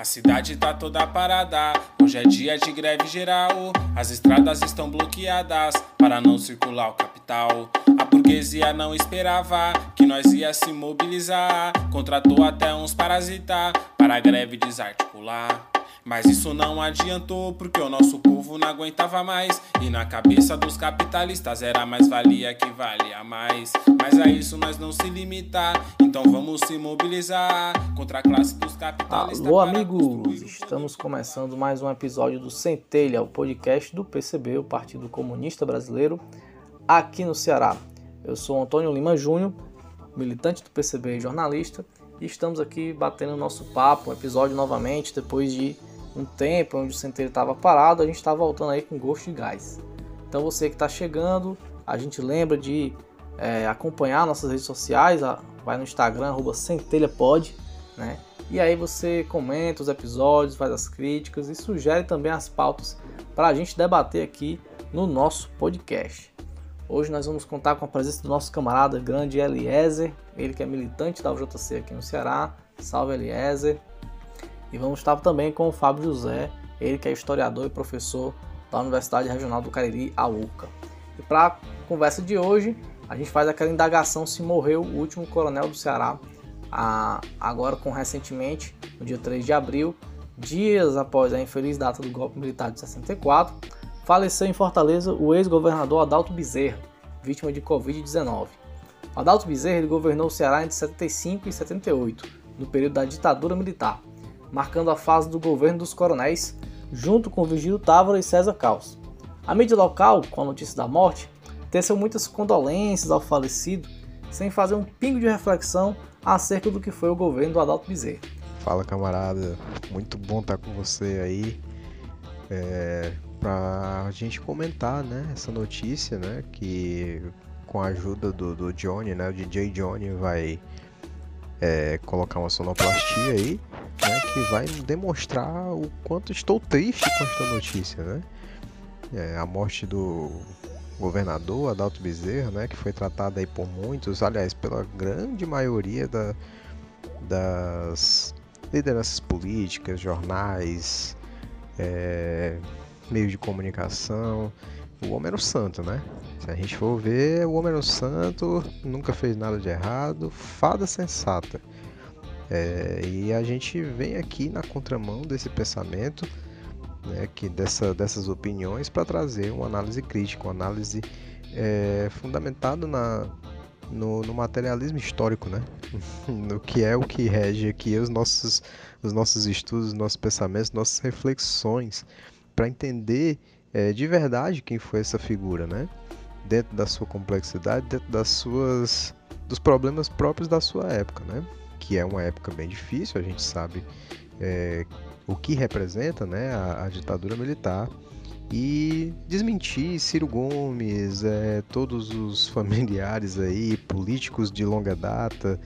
A cidade tá toda parada, hoje é dia de greve geral. As estradas estão bloqueadas para não circular o capital. A burguesia não esperava que nós ia se mobilizar. Contratou até uns parasita para a greve desarticular. Mas isso não adiantou porque o nosso povo não aguentava mais. E na cabeça dos capitalistas era mais valia que valia mais. Mas a isso nós não se limitar. Então vamos se mobilizar contra a classe dos capitalistas. Alô, amigos! Estamos começando mais um episódio do Centelha, o podcast do PCB, o Partido Comunista Brasileiro, aqui no Ceará. Eu sou Antônio Lima Júnior, militante do PCB e jornalista. E estamos aqui batendo nosso papo, um episódio novamente, depois de um tempo onde o centeiro estava parado, a gente está voltando aí com gosto de gás. Então você que está chegando, a gente lembra de é, acompanhar nossas redes sociais, vai no Instagram, arroba centelhapod, né? E aí você comenta os episódios, faz as críticas e sugere também as pautas para a gente debater aqui no nosso podcast. Hoje nós vamos contar com a presença do nosso camarada grande Eliezer, ele que é militante da UJC aqui no Ceará. Salve Eliezer! E vamos estar também com o Fábio José, ele que é historiador e professor da Universidade Regional do Cariri, a UCA. E para a conversa de hoje, a gente faz aquela indagação se morreu o último coronel do Ceará, agora com recentemente, no dia 3 de abril, dias após a infeliz data do golpe militar de 64, faleceu em Fortaleza o ex-governador Adalto Bezerra, vítima de Covid-19. Adalto Bezerra governou o Ceará entre 75 e 78, no período da ditadura militar marcando a fase do governo dos coronéis, junto com Vigílio Távora e César Caos. A mídia local, com a notícia da morte, teceu muitas condolências ao falecido, sem fazer um pingo de reflexão acerca do que foi o governo do Adalto Bezerra. Fala camarada, muito bom estar com você aí é, para a gente comentar né, essa notícia, né, que com a ajuda do, do Johnny, né, o DJ Johnny vai é, colocar uma sonoplastia aí, né, que vai demonstrar o quanto estou triste com esta notícia, né? É, a morte do governador Adalto Bezerra, né, que foi tratado aí por muitos, aliás, pela grande maioria da, das lideranças políticas, jornais, é, meios de comunicação. O homem era o santo, né? Se a gente for ver, o homem era o santo, nunca fez nada de errado, fada sensata. É, e a gente vem aqui na contramão desse pensamento, né, que dessa, dessas opiniões, para trazer uma análise crítica, uma análise é, fundamentada na, no, no, materialismo histórico, né? no que é o que rege aqui os nossos, os nossos estudos, os nossos pensamentos, nossas reflexões, para entender é, de verdade quem foi essa figura, né? Dentro da sua complexidade, dentro das suas dos problemas próprios da sua época, né? Que é uma época bem difícil, a gente sabe é, o que representa, né, a, a, ditadura militar e desmentir Ciro Gomes, é, todos os familiares aí, políticos de longa data,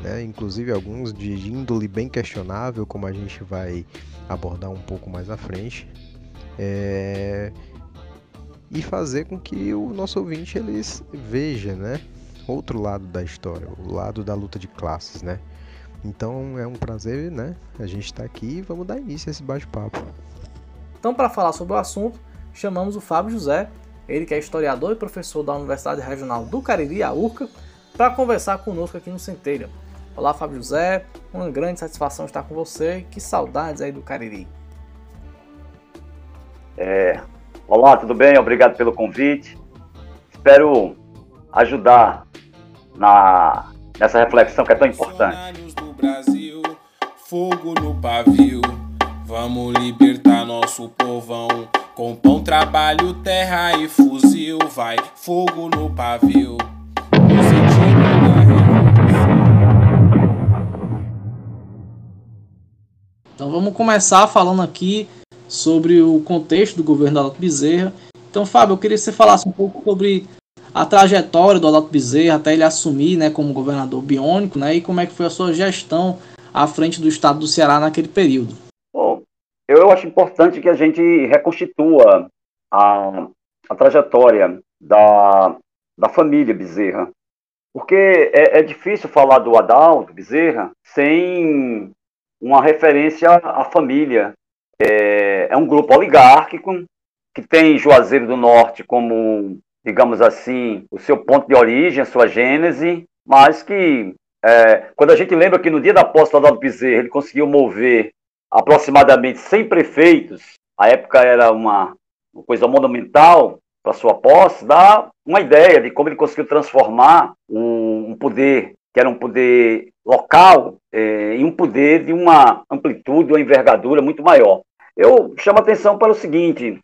né, inclusive alguns de índole bem questionável, como a gente vai abordar um pouco mais à frente. É, e fazer com que o nosso ouvinte eles veja, né, outro lado da história, o lado da luta de classes, né? Então é um prazer, né? A gente está aqui e vamos dar início a esse bate-papo. Então, para falar sobre o assunto, chamamos o Fábio José, ele que é historiador e professor da Universidade Regional do Cariri, a URCA, para conversar conosco aqui no Centelha. Olá, Fábio José, uma grande satisfação estar com você. Que saudades aí do Cariri. É, Olá, tudo bem? Obrigado pelo convite. Espero ajudar na, nessa reflexão que é tão importante. Do Brasil, fogo no pavio. Vamos libertar nosso povão. Com pão, trabalho, terra e fuzil. Vai, fogo no pavio. Então vamos começar falando aqui sobre o contexto do governo do Adalto Bezerra. Então, Fábio, eu queria que você falasse um pouco sobre a trajetória do Adalto Bezerra até ele assumir né, como governador biônico né, e como é que foi a sua gestão à frente do estado do Ceará naquele período. Bom, eu acho importante que a gente reconstitua a, a trajetória da, da família Bezerra, porque é, é difícil falar do Adalto Bezerra sem uma referência à família. É, é um grupo oligárquico que tem Juazeiro do Norte como, digamos assim, o seu ponto de origem, a sua gênese, mas que é, quando a gente lembra que no dia da posse do Adalto Bezerra ele conseguiu mover aproximadamente 100 prefeitos, a época era uma, uma coisa monumental para sua posse, dá uma ideia de como ele conseguiu transformar um, um poder que era um poder local é, em um poder de uma amplitude, uma envergadura muito maior. Eu chamo a atenção para o seguinte: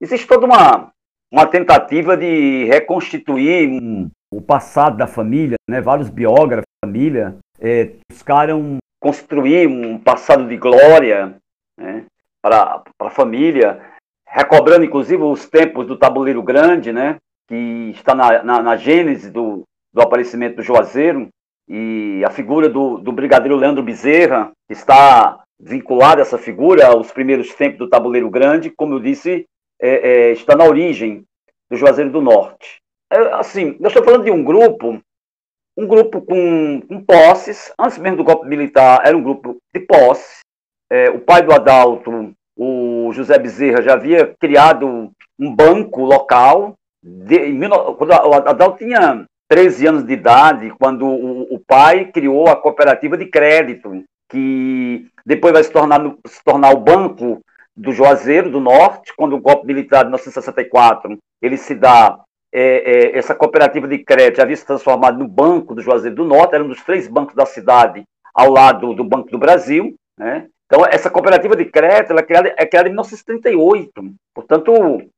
existe toda uma, uma tentativa de reconstituir um, o passado da família, né? vários biógrafos da família é, buscaram construir um passado de glória né? para, para a família, recobrando inclusive os tempos do tabuleiro grande, né? que está na, na, na gênese do, do aparecimento do Juazeiro, e a figura do, do brigadeiro Leandro Bezerra está vinculada essa figura aos primeiros tempos do tabuleiro grande, como eu disse, é, é, está na origem do Juazeiro do Norte. É, assim, eu estou falando de um grupo, um grupo com, com, posses, antes mesmo do golpe militar, era um grupo de posse. É, o pai do Adalto, o José Bezerra, já havia criado um banco local. De, em, quando o Adalto tinha 13 anos de idade, quando o, o pai criou a cooperativa de crédito, que depois vai se tornar, se tornar o Banco do Juazeiro do Norte, quando o golpe militar de 1964 ele se dá, é, é, essa cooperativa de crédito havia se transformado no Banco do Juazeiro do Norte, era um dos três bancos da cidade, ao lado do Banco do Brasil, né? Então, essa cooperativa de crédito é, criada, é criada em 1938, portanto,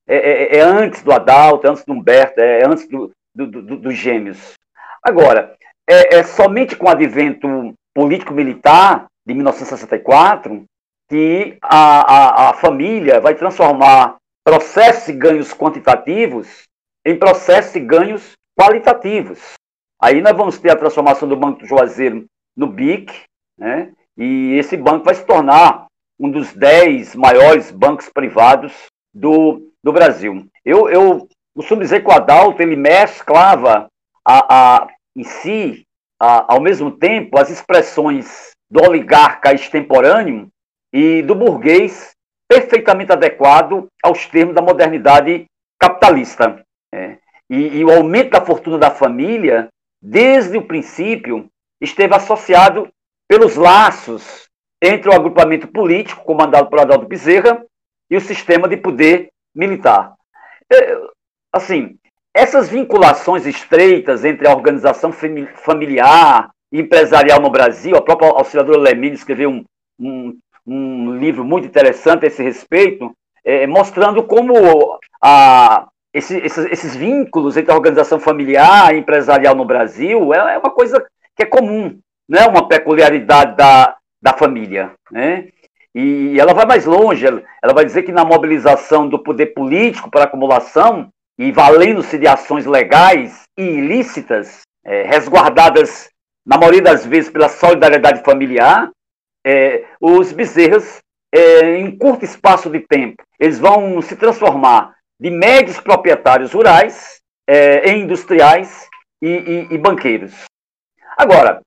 é, é, é, antes do Adalto, é antes do Humberto, é antes do, do, do, dos gêmeos. Agora, é, é somente com o advento político-militar de 1964 que a, a, a, família vai transformar processos de ganhos quantitativos em processos de ganhos qualitativos. Aí nós vamos ter a transformação do Banco do Juazeiro no BIC, né? e esse banco vai se tornar um dos dez maiores bancos privados do, do Brasil. Eu, eu o Adalto ele mesclava a, a, em si, a, ao mesmo tempo, as expressões do oligarca extemporâneo e do burguês perfeitamente adequado aos termos da modernidade capitalista. É. E, e o aumento da fortuna da família, desde o princípio, esteve associado pelos laços entre o agrupamento político, comandado por Adalto Bezerra, e o sistema de poder militar. É, assim, essas vinculações estreitas entre a organização familiar e empresarial no Brasil, a própria auxiliadora Lemini escreveu um, um, um, livro muito interessante a esse respeito, é, mostrando como a, esse, esses, esses, vínculos entre a organização familiar e empresarial no Brasil é, é uma coisa que é comum, não é uma peculiaridade da, da família. Né? E ela vai mais longe, ela vai dizer que na mobilização do poder político para acumulação, e valendo-se de ações legais e ilícitas, é, resguardadas, na maioria das vezes, pela solidariedade familiar, é, os bezerras, é, em curto espaço de tempo, eles vão se transformar de médios proprietários rurais em industriais e, e, e banqueiros. Agora,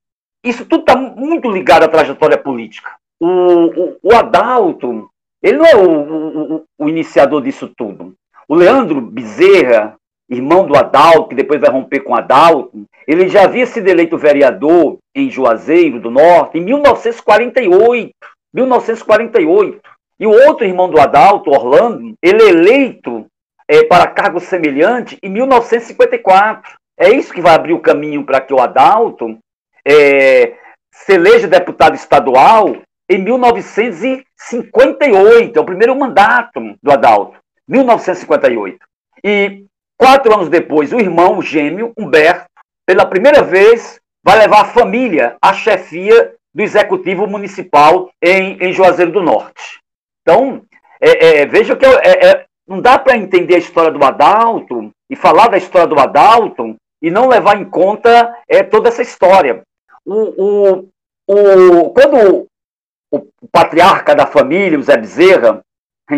isso tudo está muito ligado à trajetória política. O, o, o Adalto, ele não é o, o iniciador disso tudo. O Leandro Bezerra, irmão do Adalto, que depois vai romper com Adalto, ele já havia sido eleito vereador em Juazeiro do Norte em 1948. 1948. E o outro irmão do Adalto, Orlando, ele é eleito é, para cargo semelhante em 1954. É isso que vai abrir o caminho para que o Adalto é, se eleja deputado estadual em 1958. É o primeiro mandato do Adalto. 1958. E quatro anos depois, o irmão o gêmeo, Humberto, pela primeira vez, vai levar a família à chefia do Executivo Municipal em, em Juazeiro do Norte. Então, é, é, veja que é, é não dá para entender a história do Adalto e falar da história do Adalto e não levar em conta é, toda essa história. O, o, o, quando o, o patriarca da família, o Zé Bezerra,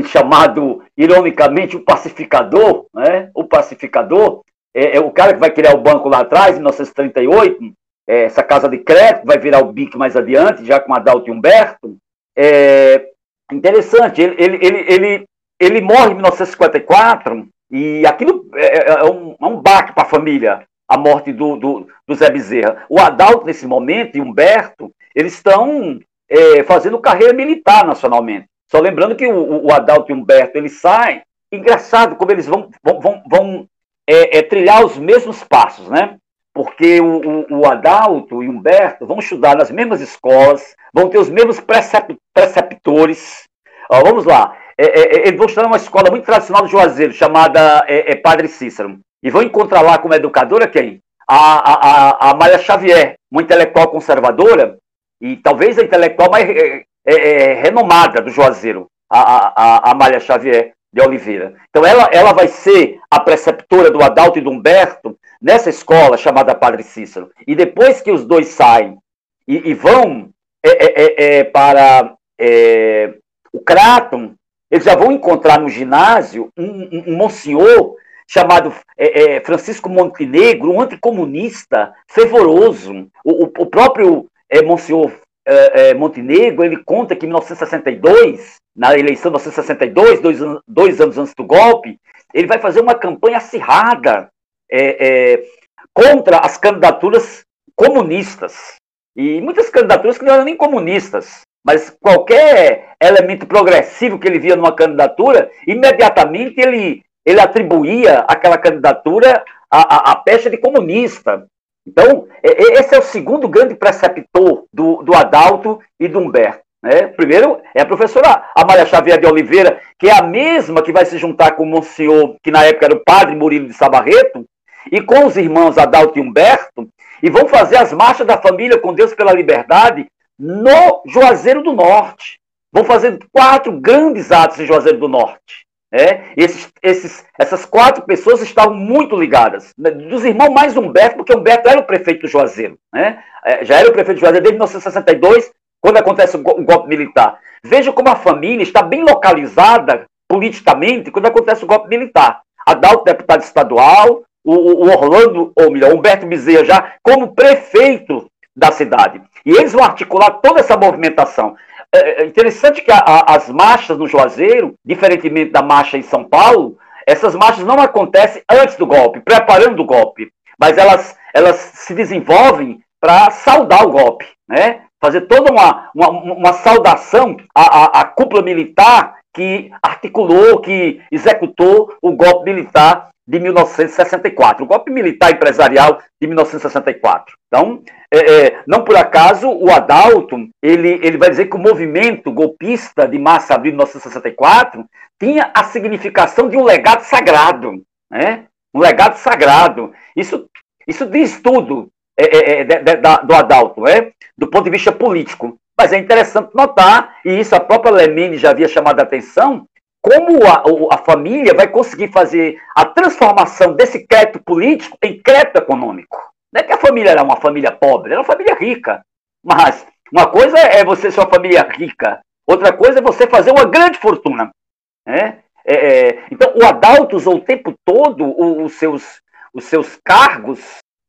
chamado, ironicamente, o pacificador, né? o pacificador, é, é, o cara que vai criar o banco lá atrás, em 1938, é, essa casa de crédito, vai virar o BIC mais adiante, já com Adalto e Humberto. É interessante, ele, ele, ele, ele, ele morre em 1954 e aquilo é, é, é um, é um baque para a família, a morte do, do, do, Zé Bezerra. O Adalto, nesse momento, e Humberto, eles estão é, fazendo carreira militar nacionalmente. Só lembrando que o, o Adalto e o Humberto, eles saem, engraçado como eles vão, vão, vão, vão é, é, trilhar os mesmos passos, né? Porque o, o, o, Adalto e o Humberto vão estudar nas mesmas escolas, vão ter os mesmos preceptores. Ó, vamos lá, é, é, é, eles vão estudar numa escola muito tradicional do Juazeiro, chamada é, Padre Cícero. E vão encontrar lá como educadora quem? A, a, a, a Maria Xavier, uma intelectual conservadora, e talvez a intelectual mais renomada do Juazeiro, a, a, a Xavier de Oliveira. Então ela, ela vai ser a preceptora do Adalto e do Humberto nessa escola chamada Padre Cícero. E depois que os dois saem e, e vão é, é, é, é para é, o Craton, eles já vão encontrar no ginásio um, um, um monsenhor chamado é, Francisco Montenegro, um anticomunista fervoroso. O, o, o próprio monsenhor Montenegro, ele conta que em 1962 na eleição de 1962, dois, dois anos antes do golpe, ele vai fazer uma campanha acirrada é, é, contra as candidaturas comunistas. E muitas candidaturas que não eram nem comunistas, mas qualquer elemento progressivo que ele via numa candidatura, imediatamente ele, ele atribuía aquela candidatura à, à, à pecha de comunista. Então, esse é o segundo grande preceptor do, do Adalto e do Humberto. Né? Primeiro é a professora Amália Xavier de Oliveira, que é a mesma que vai se juntar com o Monsenhor, que na época era o padre Murilo de Sabarreto, e com os irmãos Adalto e Humberto, e vão fazer as marchas da família com Deus pela liberdade no Juazeiro do Norte. Vão fazer quatro grandes atos em Juazeiro do Norte. É, esses, esses, essas quatro pessoas estavam muito ligadas. Dos irmãos mais Humberto, porque Humberto era o prefeito do Juazeiro. Né? É, já era o prefeito do Juazeiro desde 1962, quando acontece o golpe militar. Veja como a família está bem localizada politicamente quando acontece o golpe militar. Adalto, deputado estadual, o, o Orlando, ou melhor, Humberto Bezerra já como prefeito da cidade. E eles vão articular toda essa movimentação. É, é interessante que a, a, as marchas no Juazeiro, diferentemente da marcha em São Paulo, essas marchas não acontecem antes do golpe, preparando o golpe, mas elas, elas se desenvolvem para saudar o golpe, né? fazer toda uma, uma, uma saudação à, à, à, cúpula militar que articulou, que executou o golpe militar de 1964, o golpe militar empresarial de 1964. Então, é, é, não por acaso, o Adalto, ele, ele vai dizer que o movimento golpista de março abril de 1964 tinha a significação de um legado sagrado, né? um legado sagrado. Isso, isso diz tudo é, é, é, de, de, do Adalto, é? do ponto de vista político. Mas é interessante notar, e isso a própria Lemine já havia chamado a atenção, como a, a, família vai conseguir fazer a transformação desse crédito político em crédito econômico. Não é que a família era uma família pobre, era uma família rica. Mas uma coisa é você ser uma família rica, outra coisa é você fazer uma grande fortuna. Né? É, é, então, o Adalto usou o tempo todo os seus, os seus cargos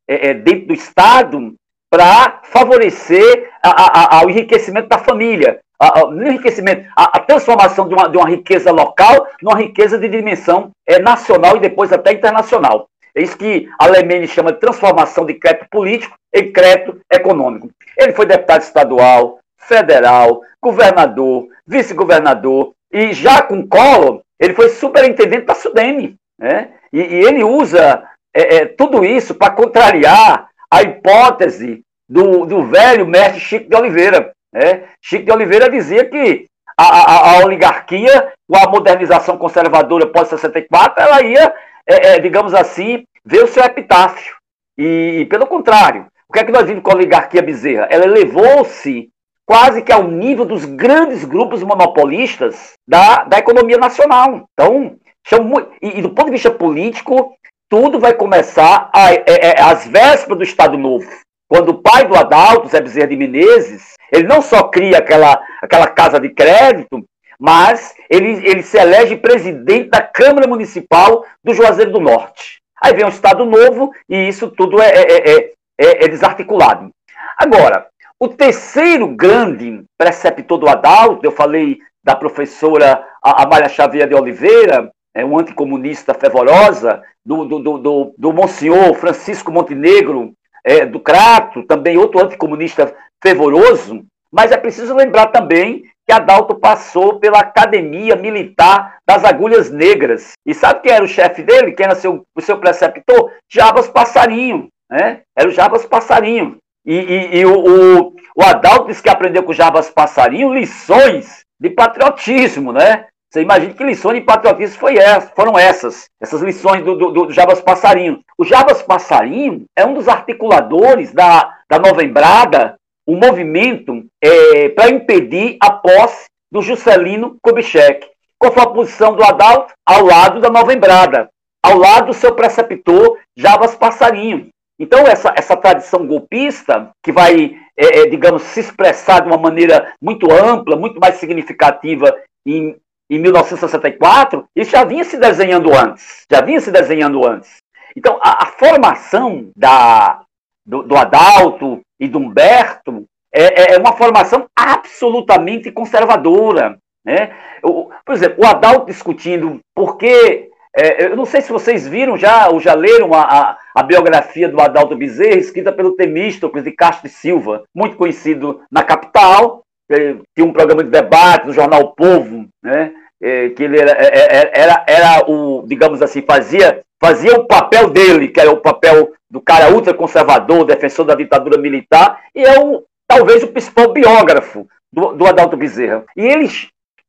é, é, dentro do Estado para favorecer a, a, a, o enriquecimento da família. O enriquecimento, a, transformação de uma, de uma riqueza local numa riqueza de dimensão é, nacional e depois até internacional. É isso que a Lemene chama de transformação de crédito político em crédito econômico. Ele foi deputado estadual, federal, governador, vice-governador, e já com Collor, ele foi superintendente da SUDEME. Né? E, e ele usa é, é, tudo isso para contrariar a hipótese do, do velho mestre Chico de Oliveira. Né? Chico de Oliveira dizia que a, a, a oligarquia, com a modernização conservadora pós-64, ela ia, é, é, digamos assim, ver o seu epitáfio. E, pelo contrário, o que é que nós vimos com a oligarquia Bezerra? Ela elevou-se quase que ao nível dos grandes grupos monopolistas da, da economia nacional. Então, chamo, e, e do ponto de vista político, tudo vai começar é, é, às vésperas do Estado Novo. Quando o pai do Adalto, Zé Bezerra de Menezes, ele não só cria aquela, aquela casa de crédito, mas ele, ele se elege presidente da Câmara Municipal do Juazeiro do Norte. Aí vem o Estado Novo e isso tudo é, é, é, é, é desarticulado. Agora, o terceiro grande preceptor do Adalto, eu falei da professora Amália Xavier de Oliveira, é, um anticomunista fervorosa, do, do, do, do, do Monsenhor Francisco Montenegro, é, do Crato, também outro anticomunista fervoroso, mas é preciso lembrar também que Adalto passou pela Academia Militar das Agulhas Negras. E sabe quem era o chefe dele? Quem era seu, o seu preceptor? Jabas Passarinho. Né? Era o Jabas Passarinho. E, e, e o, o, o, Adalto disse que aprendeu com o Jabas Passarinho lições de patriotismo, né? Você imagina que lições de patriotismo foi essa, foram essas, essas lições do, do, do Jabas Passarinho. O Jabas Passarinho é um dos articuladores da, da Novembrada, um movimento é, para impedir a posse do Juscelino Kubitschek. Qual foi a posição do Adalto? Ao lado da Novembrada, ao lado do seu preceptor Jabas Passarinho. Então, essa, essa tradição golpista, que vai, é, é, digamos, se expressar de uma maneira muito ampla, muito mais significativa em, em 1964, isso já vinha se desenhando antes. Já vinha se desenhando antes. Então, a, a formação da, do, do, Adalto e do Humberto é, é, é uma formação absolutamente conservadora. Né? O, por exemplo, o Adalto discutindo por que é, eu não sei se vocês viram já, ou já leram a, a, a biografia do Adalto Bezerra, escrita pelo Temístocles de Castro de Silva, muito conhecido na capital, é, tinha um programa de debate no jornal Povo, né? É, que ele era, é, é, era, era o, digamos assim, fazia, fazia o papel dele, que era o papel do cara ultraconservador, defensor da ditadura militar, e é o, talvez o principal biógrafo do, do Adalto Bezerra. E ele,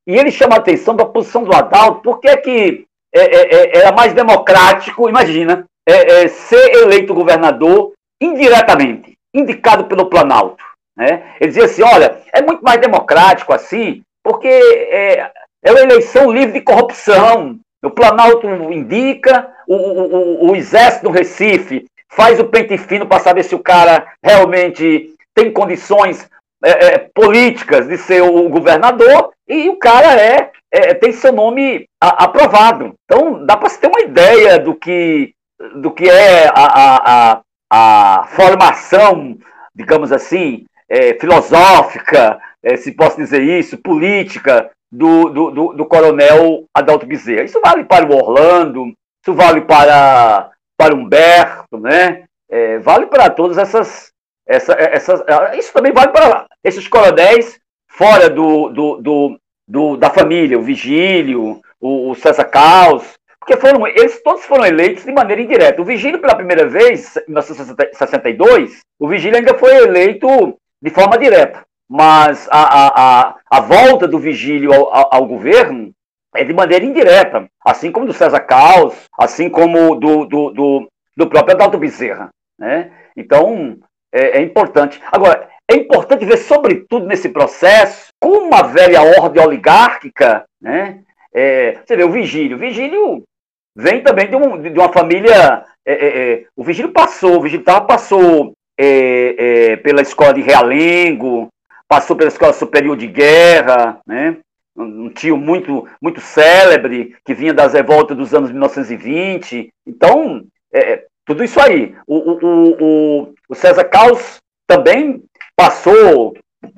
e ele chama a atenção da posição do Adalto, porque é que é, é, é, era mais democrático, imagina, é, é, ser eleito governador indiretamente, indicado pelo Planalto. Né? Ele dizia assim: olha, é muito mais democrático assim, porque é, é uma eleição livre de corrupção. O Planalto indica, o, o, o Exército do Recife faz o pente fino para saber se o cara realmente tem condições é, políticas de ser o governador, e o cara é é, tem seu nome a, aprovado. Então, dá para se ter uma ideia do que, do que é a, a, a, a formação, digamos assim, é, filosófica, é, se posso dizer isso, política, do, do, do, do, coronel Adalto Bezerra. Isso vale para o Orlando, isso vale para, para Humberto, né? É, vale para todas essas, essa, essas. Isso também vale para esses coronéis fora do, do, do, do, da família, o Vigílio, o, o César Caos, porque foram, eles todos foram eleitos de maneira indireta. O Vigílio, pela primeira vez, em 1962, o Vigílio ainda foi eleito de forma direta. Mas a, a, a, a volta do Vigílio ao, ao, ao, governo é de maneira indireta, assim como do César Caos, assim como do, do, do, do próprio Adalto Bezerra. Né? Então, é, é importante. Agora, é importante ver, sobretudo nesse processo, como a velha ordem oligárquica, né? É, você vê o Vigílio. O Vigílio vem também de, um, de uma família. É, é, é o Vigílio passou, o Vigílio tava, passou é, é, pela escola de Realengo, passou pela escola superior de guerra, né? Um tio muito, muito célebre, que vinha das revoltas dos anos 1920. Então, tudo isso aí. O, o, o, o César Caos também passou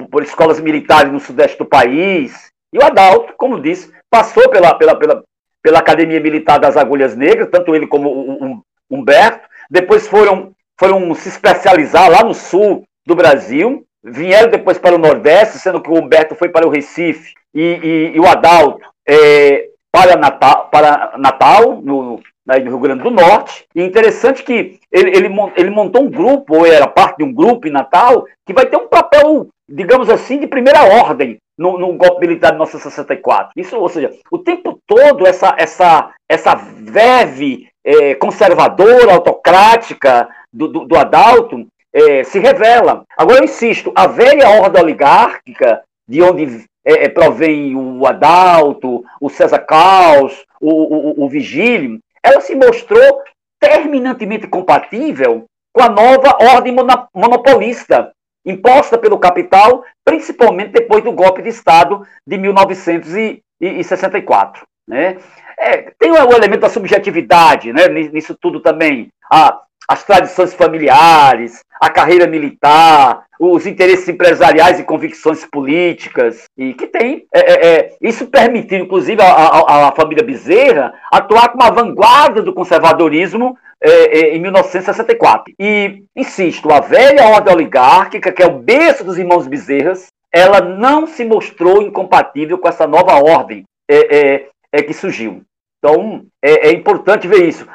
por escolas militares no sudeste do país. E o Adalto, como disse, passou pela, pela, pela, pela Academia Militar das Agulhas Negras, tanto ele como o, Humberto. Depois foram, foram se especializar lá no sul do Brasil. Vieram depois para o Nordeste, sendo que o Humberto foi para o Recife e, e, e o Adalto é, para Natal, para Natal no, no Rio Grande do Norte. E interessante que ele, ele, ele montou um grupo, ou era parte de um grupo em Natal, que vai ter um papel, digamos assim, de primeira ordem no, no golpe militar de 1964. Isso, ou seja, o tempo todo essa, essa, essa verve é, conservadora, autocrática do, do, do Adalto é, se revela. Agora, eu insisto, a velha ordem oligárquica, de onde é, é provém o Adalto, o César Caos, o, o, o Vigílio, ela se mostrou terminantemente compatível com a nova ordem monopolista imposta pelo capital, principalmente depois do golpe de Estado de 1964. Né? É, tem o elemento da subjetividade né, nisso tudo também. A, as tradições familiares, a carreira militar, os interesses empresariais e convicções políticas, e que tem. É, é, é isso permitiu, inclusive, a, família Bezerra atuar como a vanguarda do conservadorismo é, é em 1964. E, insisto, a velha ordem oligárquica, que é o berço dos irmãos Bezerras, ela não se mostrou incompatível com essa nova ordem é, é que surgiu. Então, é, importante ver isso.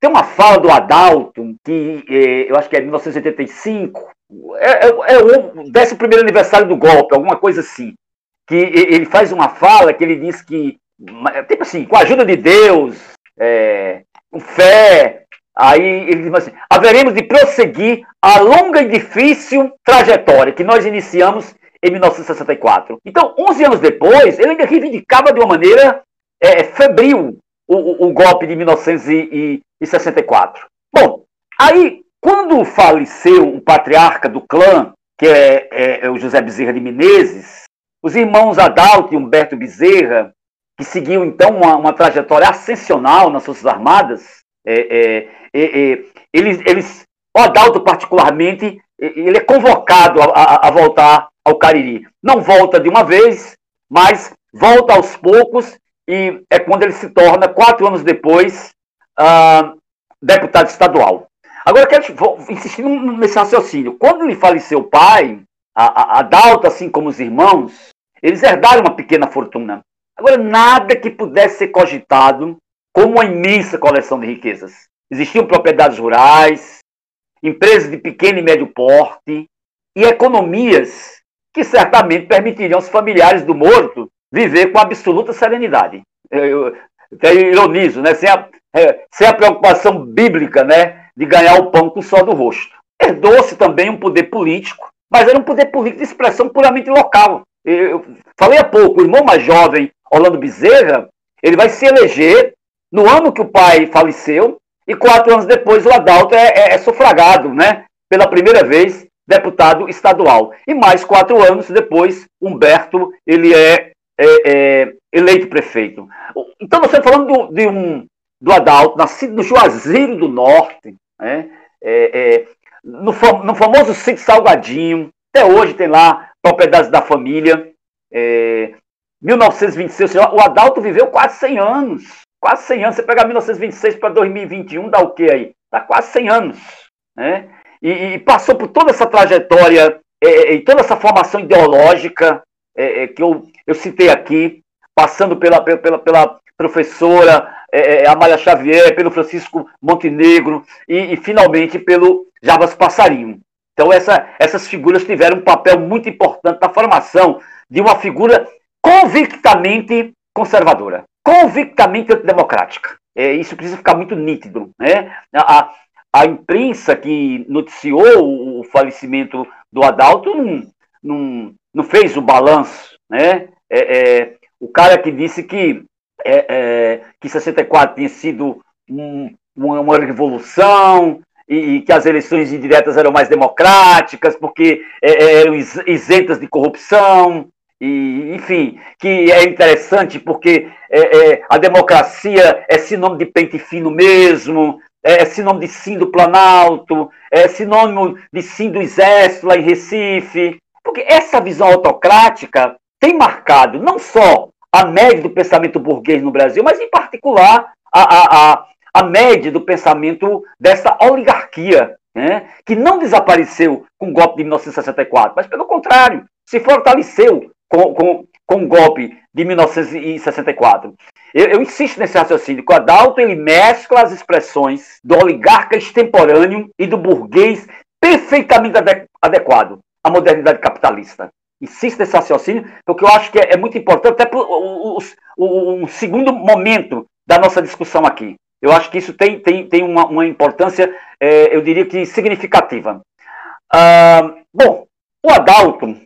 Tem uma fala do Adalto, que eu acho que é 1985, é, é, é o 11 aniversário do golpe, alguma coisa assim. Que ele faz uma fala que ele diz que, tipo assim, com a ajuda de Deus, é, com fé, aí ele diz assim: haveremos de prosseguir a longa e difícil trajetória que nós iniciamos em 1964. Então, 11 anos depois, ele ainda reivindicava de uma maneira é, febril o, o, golpe de 1964. Bom, aí quando faleceu o patriarca do clã, que é, é, é o José Bezerra de Menezes, os irmãos Adalto e Humberto Bezerra, que seguiam então uma, uma trajetória ascensional nas Forças Armadas, é, é, é eles, eles, o Adalto particularmente, ele é convocado a, a, a, voltar ao Cariri. Não volta de uma vez, mas volta aos poucos e é quando ele se torna, quatro anos depois, uh, deputado estadual. Agora, eu quero insistir nesse raciocínio. Quando lhe faleceu o pai, a, a, a Dalta, assim como os irmãos, eles herdaram uma pequena fortuna. Agora, nada que pudesse ser cogitado como uma imensa coleção de riquezas. Existiam propriedades rurais, empresas de pequeno e médio porte e economias que certamente permitiriam aos familiares do morto viver com absoluta serenidade. Eu, eu, ironizo, né? sem, a, é, sem a preocupação bíblica né? de ganhar o pão com o sol do rosto. Herdou-se também um poder político, mas era um poder político de expressão puramente local. Eu falei há pouco, o irmão mais jovem, Orlando Bezerra, ele vai se eleger no ano que o pai faleceu, e quatro anos depois o Adalto é, é, é sufragado, né? Pela primeira vez, deputado estadual. E mais quatro anos depois, Humberto, ele é, é, é eleito prefeito. Então, você falando do, de um, do Adalto, nascido no Juazeiro do Norte, né? É, é, no, no, famoso sítio Salgadinho, até hoje tem lá propriedades da família. É, 1926, o Adalto viveu quase 100 anos. Quase 100 anos. Você pegar 1926 para 2021, dá o quê aí? Dá quase 100 anos. Né? E, e passou por toda essa trajetória é, é, e toda essa formação ideológica é, é, que eu, eu citei aqui, passando pela, pela, pela professora é, é, Amália Xavier, pelo Francisco Montenegro e, e finalmente pelo Jarbas Passarinho. Então essa, essas figuras tiveram um papel muito importante na formação de uma figura convictamente conservadora, convictamente antidemocrática. É, isso precisa ficar muito nítido. Né? A, a imprensa que noticiou o falecimento do Adalto não, não, não fez o balanço. Né? É, é, o cara que disse que é, é, que 64 tinha sido um, uma, uma, revolução e, e, que as eleições indiretas eram mais democráticas porque é, é eram isentas de corrupção e enfim que é interessante porque é, é, a democracia é sinônimo de pente fino mesmo é sinônimo de sim do Planalto é sinônimo de sim do Exército lá em Recife porque essa visão autocrática tem marcado não só a média do pensamento burguês no Brasil, mas, em particular, a, a, a, a média do pensamento dessa oligarquia, né, que não desapareceu com o golpe de 1964, mas, pelo contrário, se fortaleceu com, com, com o golpe de 1964. Eu, eu, insisto nesse raciocínio, que o Adalto ele mescla as expressões do oligarca extemporâneo e do burguês perfeitamente adequado à modernidade capitalista insisto nesse raciocínio, porque eu acho que é, é muito importante, até para o, segundo momento da nossa discussão aqui. Eu acho que isso tem, tem, tem uma, uma importância, é, eu diria que significativa. Ah, bom, o Adalto,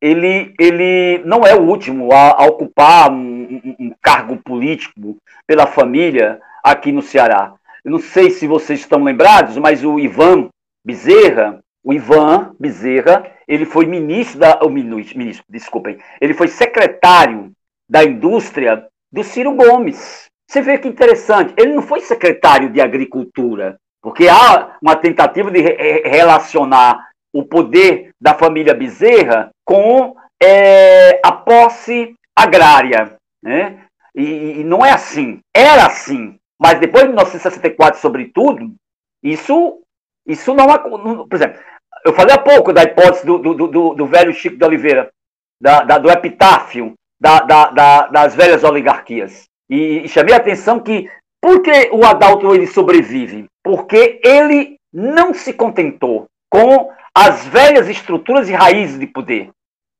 ele, ele não é o último a, a ocupar um, um cargo político pela família aqui no Ceará. Eu não sei se vocês estão lembrados, mas o Ivan Bezerra, o Ivan Bezerra, ele foi ministro da. Oh, ministro, desculpem. Ele foi secretário da indústria do Ciro Gomes. Você vê que interessante. Ele não foi secretário de agricultura. Porque há uma tentativa de re relacionar o poder da família Bezerra com é, a posse agrária. Né? E, e, não é assim. Era assim. Mas depois de 1964, sobretudo, isso, isso não, não. Por exemplo, eu falei há pouco da hipótese do, do, do, do velho Chico de Oliveira, da, da, do epitáfio da, da, das velhas oligarquias. E, e chamei a atenção que, por que o Adalto ele sobrevive? Porque ele não se contentou com as velhas estruturas e raízes de poder,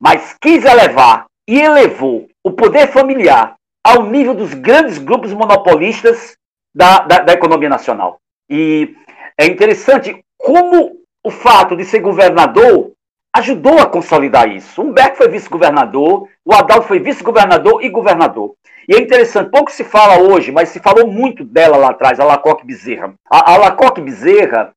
mas quis elevar e elevou o poder familiar ao nível dos grandes grupos monopolistas da, da, da economia nacional. E é interessante como o fato de ser governador ajudou a consolidar isso. Humberto foi vice-governador, o Adalto foi vice-governador e governador. E é interessante, pouco se fala hoje, mas se falou muito dela lá atrás, a Lacoque Bezerra. A, a Lacoque Bezerra,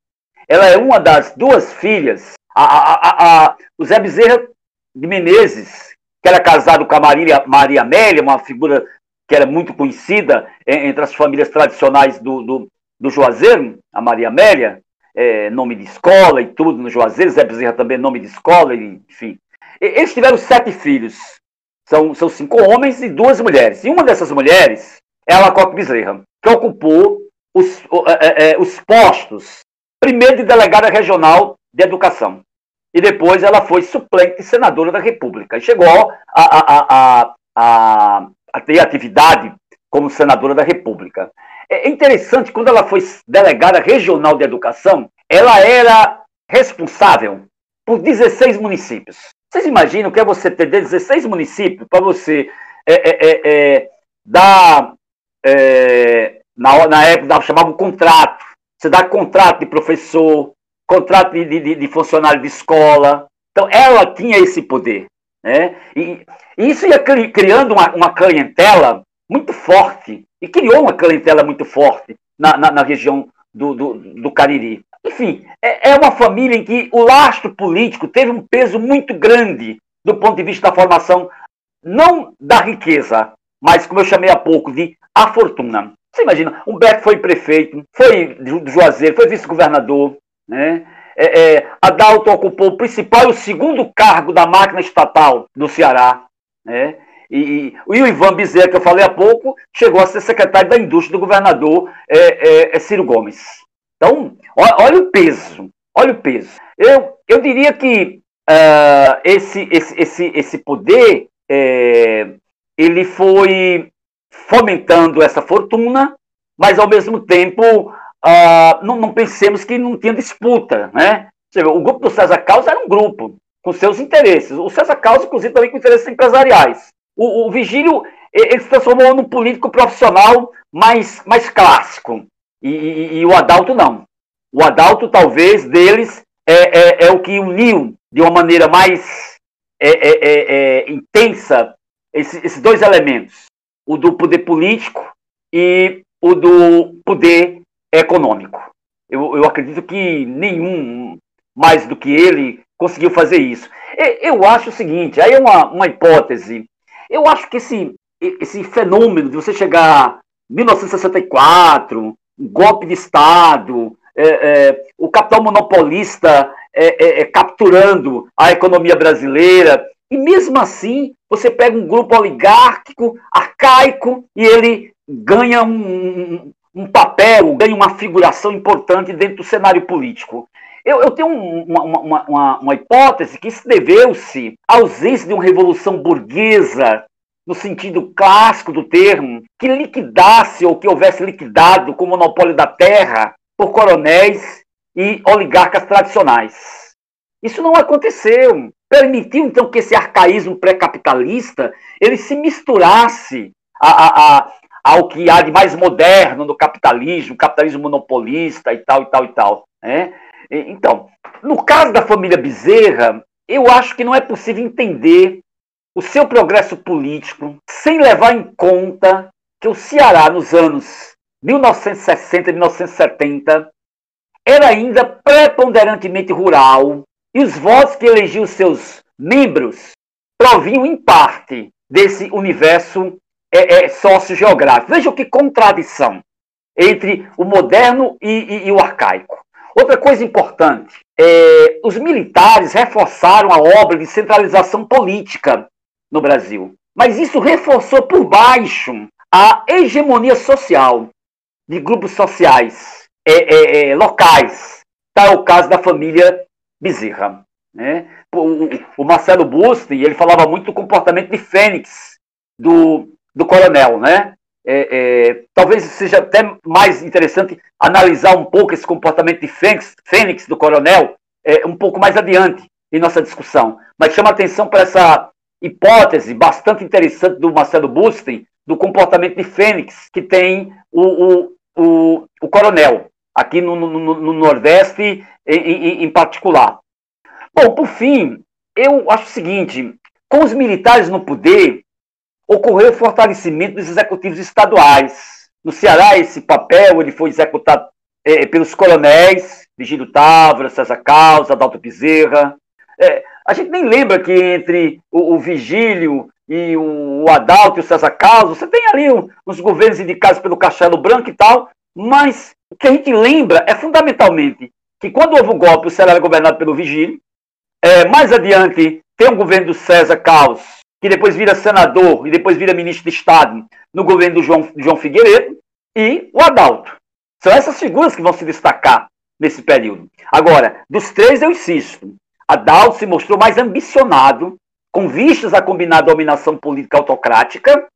ela é uma das duas filhas, a, a, a, o Zé Bezerra de Menezes, que era casado com a Maria, Maria Amélia, uma figura que era muito conhecida entre as famílias tradicionais do, do, do Juazeiro, a Maria Amélia, é, nome de escola e tudo no Juazeiro, Zé Bezerra também nome de escola, enfim. Eles tiveram sete filhos. São, são cinco homens e duas mulheres. E uma dessas mulheres é a Lacoque Bezerra, que ocupou os, é, é, os postos, primeiro de delegada regional de educação. E depois ela foi suplente senadora da República. E chegou a, a, a, a, a ter atividade como senadora da República. É interessante, quando ela foi delegada regional de educação, ela era responsável por 16 municípios. Vocês imaginam que é você ter 16 municípios para você é, é, é, é dar, é, na, na época chamava um contrato, você dá contrato de professor, contrato de, de, de funcionário de escola. Então, ela tinha esse poder. Né? E, e isso ia criando uma, uma clientela muito forte e criou uma clientela muito forte na, na, na região do, do, do, Cariri. Enfim, é, é uma família em que o lastro político teve um peso muito grande do ponto de vista da formação, não da riqueza, mas, como eu chamei há pouco, de a fortuna. Você imagina, Humberto foi prefeito, foi do Juazeiro, foi vice-governador, né? É, é, Adalto ocupou o principal e o segundo cargo da máquina estatal do Ceará. Né? E, e, o Ivan Bezerra, que eu falei há pouco, chegou a ser secretário da indústria do governador é, é, é Ciro Gomes. Então, olha o peso, olha o peso. Eu, eu diria que uh, esse, esse, esse, esse poder, é, ele foi fomentando essa fortuna, mas ao mesmo tempo uh, não, não, pensemos que não tinha disputa, né? O grupo do César Carlos era um grupo com seus interesses. O César Carlos, inclusive, também com interesses empresariais. O, o Vigílio ele se transformou num político profissional mais, mais clássico. E, e, e, o Adalto não. O Adalto, talvez, deles, é, é, é o que uniu de uma maneira mais é, é, é, é intensa esses, dois elementos. O do poder político e o do poder econômico. Eu, eu acredito que nenhum mais do que ele conseguiu fazer isso. Eu acho o seguinte, aí é uma, uma hipótese eu acho que esse, esse fenômeno de você chegar em 1964, um golpe de Estado, é, é, o capital monopolista é, é, é, capturando a economia brasileira, e mesmo assim você pega um grupo oligárquico, arcaico, e ele ganha um, um papel, ganha uma figuração importante dentro do cenário político. Eu, eu tenho uma, uma, uma, uma, hipótese que isso deveu-se à ausência de uma revolução burguesa, no sentido clássico do termo, que liquidasse ou que houvesse liquidado com o monopólio da terra por coronéis e oligarcas tradicionais. Isso não aconteceu. Permitiu, então, que esse arcaísmo pré-capitalista ele se misturasse a, a, a, ao que há de mais moderno no capitalismo, capitalismo monopolista e tal, e tal, e tal. Né? Então, no caso da família Bezerra, eu acho que não é possível entender o seu progresso político sem levar em conta que o Ceará, nos anos 1960 e 1970, era ainda preponderantemente rural e os votos que elegiam seus membros provinham, em parte, desse universo é, é, sociogeográfico. Veja que contradição. entre o moderno e, e, e o arcaico. Outra coisa importante, é, os militares reforçaram a obra de centralização política no Brasil, mas isso reforçou por baixo a hegemonia social de grupos sociais é, é, é locais. Está o caso da família Bezerra. Né? O, o Marcelo Busti, ele falava muito do comportamento de Fênix, do, do coronel, né? É, é, talvez seja até mais interessante analisar um pouco esse comportamento de Fênix, Fênix do coronel, é, um pouco mais adiante em nossa discussão. Mas chama atenção para essa hipótese bastante interessante do Marcelo Busten do comportamento de Fênix, que tem o, o, o, o coronel, aqui no, no, no Nordeste em, em, em particular. Bom, por fim, eu acho o seguinte: com os militares no poder, ocorreu o fortalecimento dos executivos estaduais. No Ceará, esse papel ele foi executado é, pelos coronéis, Vigílio Távora, César Causa, Adalto Bezerra. É, a gente nem lembra que entre o, o Vigílio e o, o, Adalto e o César Causa, você tem ali uns governos indicados pelo Castelo Branco e tal, mas o que a gente lembra é fundamentalmente que quando houve o golpe, o Ceará era governado pelo Vigílio, é, mais adiante, tem o governo do César Caos, que depois vira senador e depois vira ministro de Estado no governo do João, João Figueiredo, e o Adalto. São essas figuras que vão se destacar nesse período. Agora, dos três, eu insisto, Adalto se mostrou mais ambicionado, com vistas a combinar a dominação política autocrática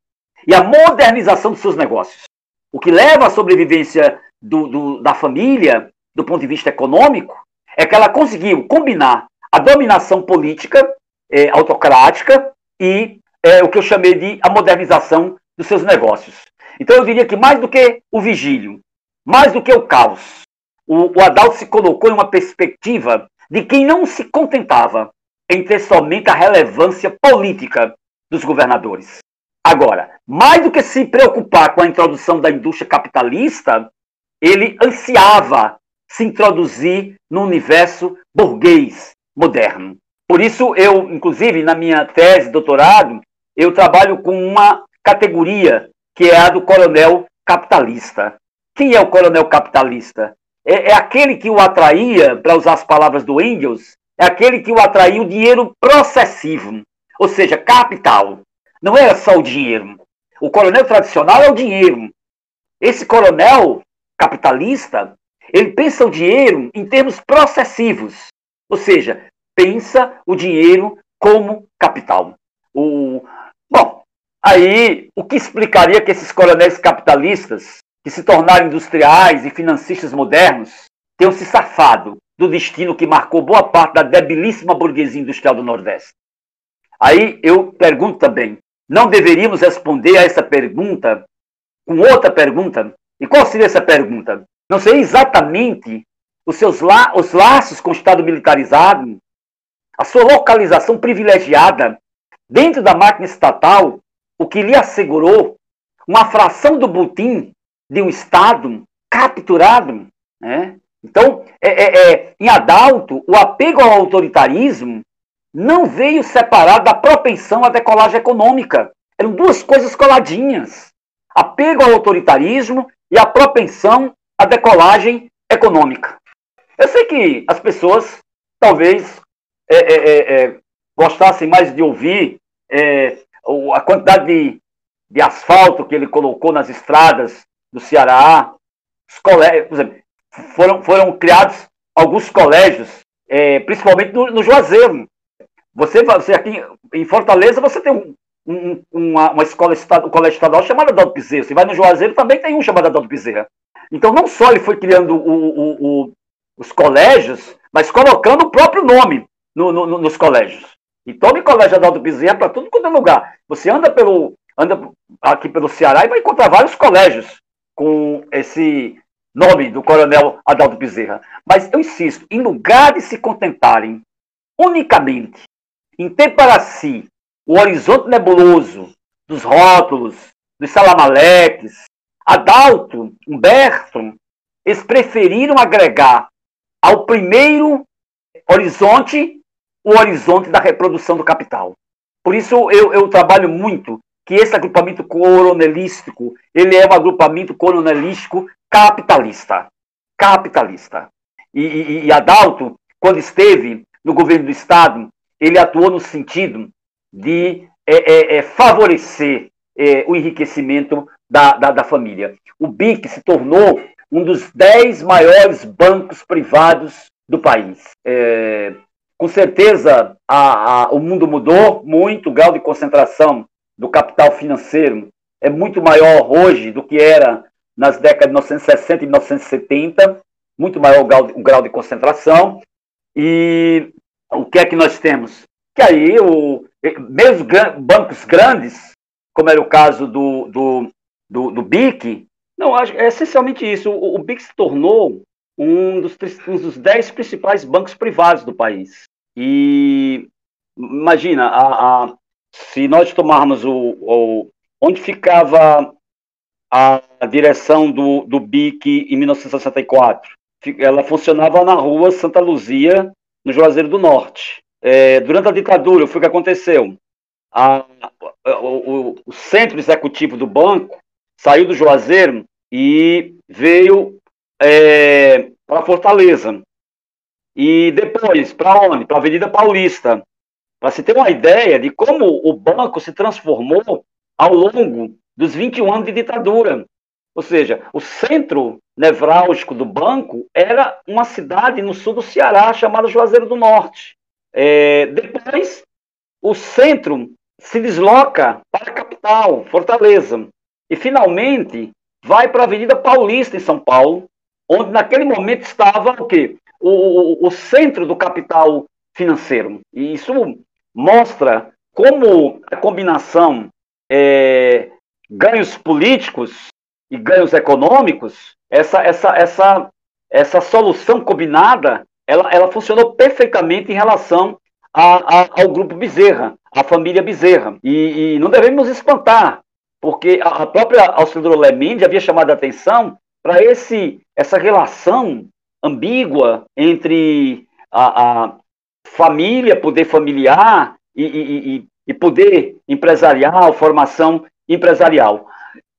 e a modernização dos seus negócios. O que leva à sobrevivência do, do, da família, do ponto de vista econômico, é que ela conseguiu combinar a dominação política é, autocrática e é, o que eu chamei de a modernização dos seus negócios. Então eu diria que mais do que o vigílio, mais do que o caos, o, o Adalto se colocou em uma perspectiva de quem não se contentava em ter somente a relevância política dos governadores. Agora, mais do que se preocupar com a introdução da indústria capitalista, ele ansiava se introduzir no universo burguês, moderno. Por isso, eu, inclusive, na minha tese de doutorado, eu trabalho com uma categoria que é a do coronel capitalista. Quem é o coronel capitalista? É, é aquele que o atraía, para usar as palavras do Engels, é aquele que o atraía o dinheiro processivo, ou seja, capital. Não era só o dinheiro. O coronel tradicional é o dinheiro. Esse coronel capitalista, ele pensa o dinheiro em termos processivos. Ou seja, pensa o dinheiro como capital. O... Bom, aí o que explicaria que esses coronéis capitalistas, que se tornaram industriais e financistas modernos, tenham se safado do destino que marcou boa parte da debilíssima burguesia industrial do Nordeste? Aí eu pergunto também, não deveríamos responder a essa pergunta com outra pergunta? E qual seria essa pergunta? Não sei exatamente os seus la os laços com o Estado militarizado, a sua localização privilegiada dentro da máquina estatal, o que lhe assegurou uma fração do butim de um Estado capturado. Né? Então, é, é, é, em Adalto, o apego ao autoritarismo não veio separado da propensão à decolagem econômica. Eram duas coisas coladinhas. Apego ao autoritarismo e a propensão à decolagem econômica. Eu sei que as pessoas talvez é, é, é, é gostassem mais de ouvir é, a quantidade de, de asfalto que ele colocou nas estradas do Ceará. Os colégios, por exemplo, foram, foram criados alguns colégios, principalmente no, no, Juazeiro. Você, você aqui em Fortaleza, você tem um, um, uma, uma escola, um colégio estadual chamado Adalto Bezerra. Você vai no Juazeiro, também tem um chamado Adalto Bezerra. Então, não só ele foi criando o, o, o, os colégios, mas colocando o próprio nome no, no, nos colégios. E tome colégio Adalto Bezerra para tudo quanto é lugar. Você anda pelo anda aqui pelo Ceará e vai encontrar vários colégios com esse nome do coronel Adalto Bezerra. Mas eu insisto, em lugar de se contentarem unicamente em ter para si o horizonte nebuloso dos rótulos, dos salamaleques, Adalto, Humberto, eles preferiram agregar ao primeiro horizonte o horizonte da reprodução do capital. Por isso eu, eu trabalho muito que esse agrupamento coronelístico, ele é um agrupamento coronelístico capitalista. Capitalista. E, e, e Adalto, quando esteve no governo do Estado, ele atuou no sentido de é, é, é, favorecer é, o enriquecimento da, da, da, família. O BIC se tornou um dos dez maiores bancos privados do país. Com certeza, a, a, o mundo mudou muito, o grau de concentração do capital financeiro é muito maior hoje do que era nas décadas de 1960 e 1970, muito maior o grau, o grau de concentração. E o que é que nós temos? Que aí, o, mesmo bancos grandes, como era o caso do, do, do, do BIC, não, é essencialmente isso. O, o BIC se tornou um dos, um dos dez principais bancos privados do país. E imagina, a, a se nós tomarmos o, o onde ficava a, direção do, do BIC em 1964, ela funcionava na rua Santa Luzia, no Juazeiro do Norte. É, durante a ditadura, foi o que aconteceu. A, o, o, centro executivo do banco saiu do Juazeiro e veio é, para Fortaleza. E depois, para onde? Para a Avenida Paulista. Para se ter uma ideia de como o banco se transformou ao longo dos 21 anos de ditadura. Ou seja, o centro nevrálgico do banco era uma cidade no sul do Ceará chamada Juazeiro do Norte. É, depois, o centro se desloca para a capital, Fortaleza, e finalmente vai para a Avenida Paulista, em São Paulo, onde naquele momento estava o quê? O, o, centro do capital financeiro. E isso mostra como a combinação é, ganhos políticos e ganhos econômicos, essa, essa, essa, essa solução combinada, ela, ela funcionou perfeitamente em relação a, a, ao grupo Bezerra, à família Bezerra. E, e, não devemos espantar, porque a, própria Alcindor Lemende havia chamado a atenção para esse essa relação ambígua entre a, a família, poder familiar e, e, e, poder empresarial, formação empresarial.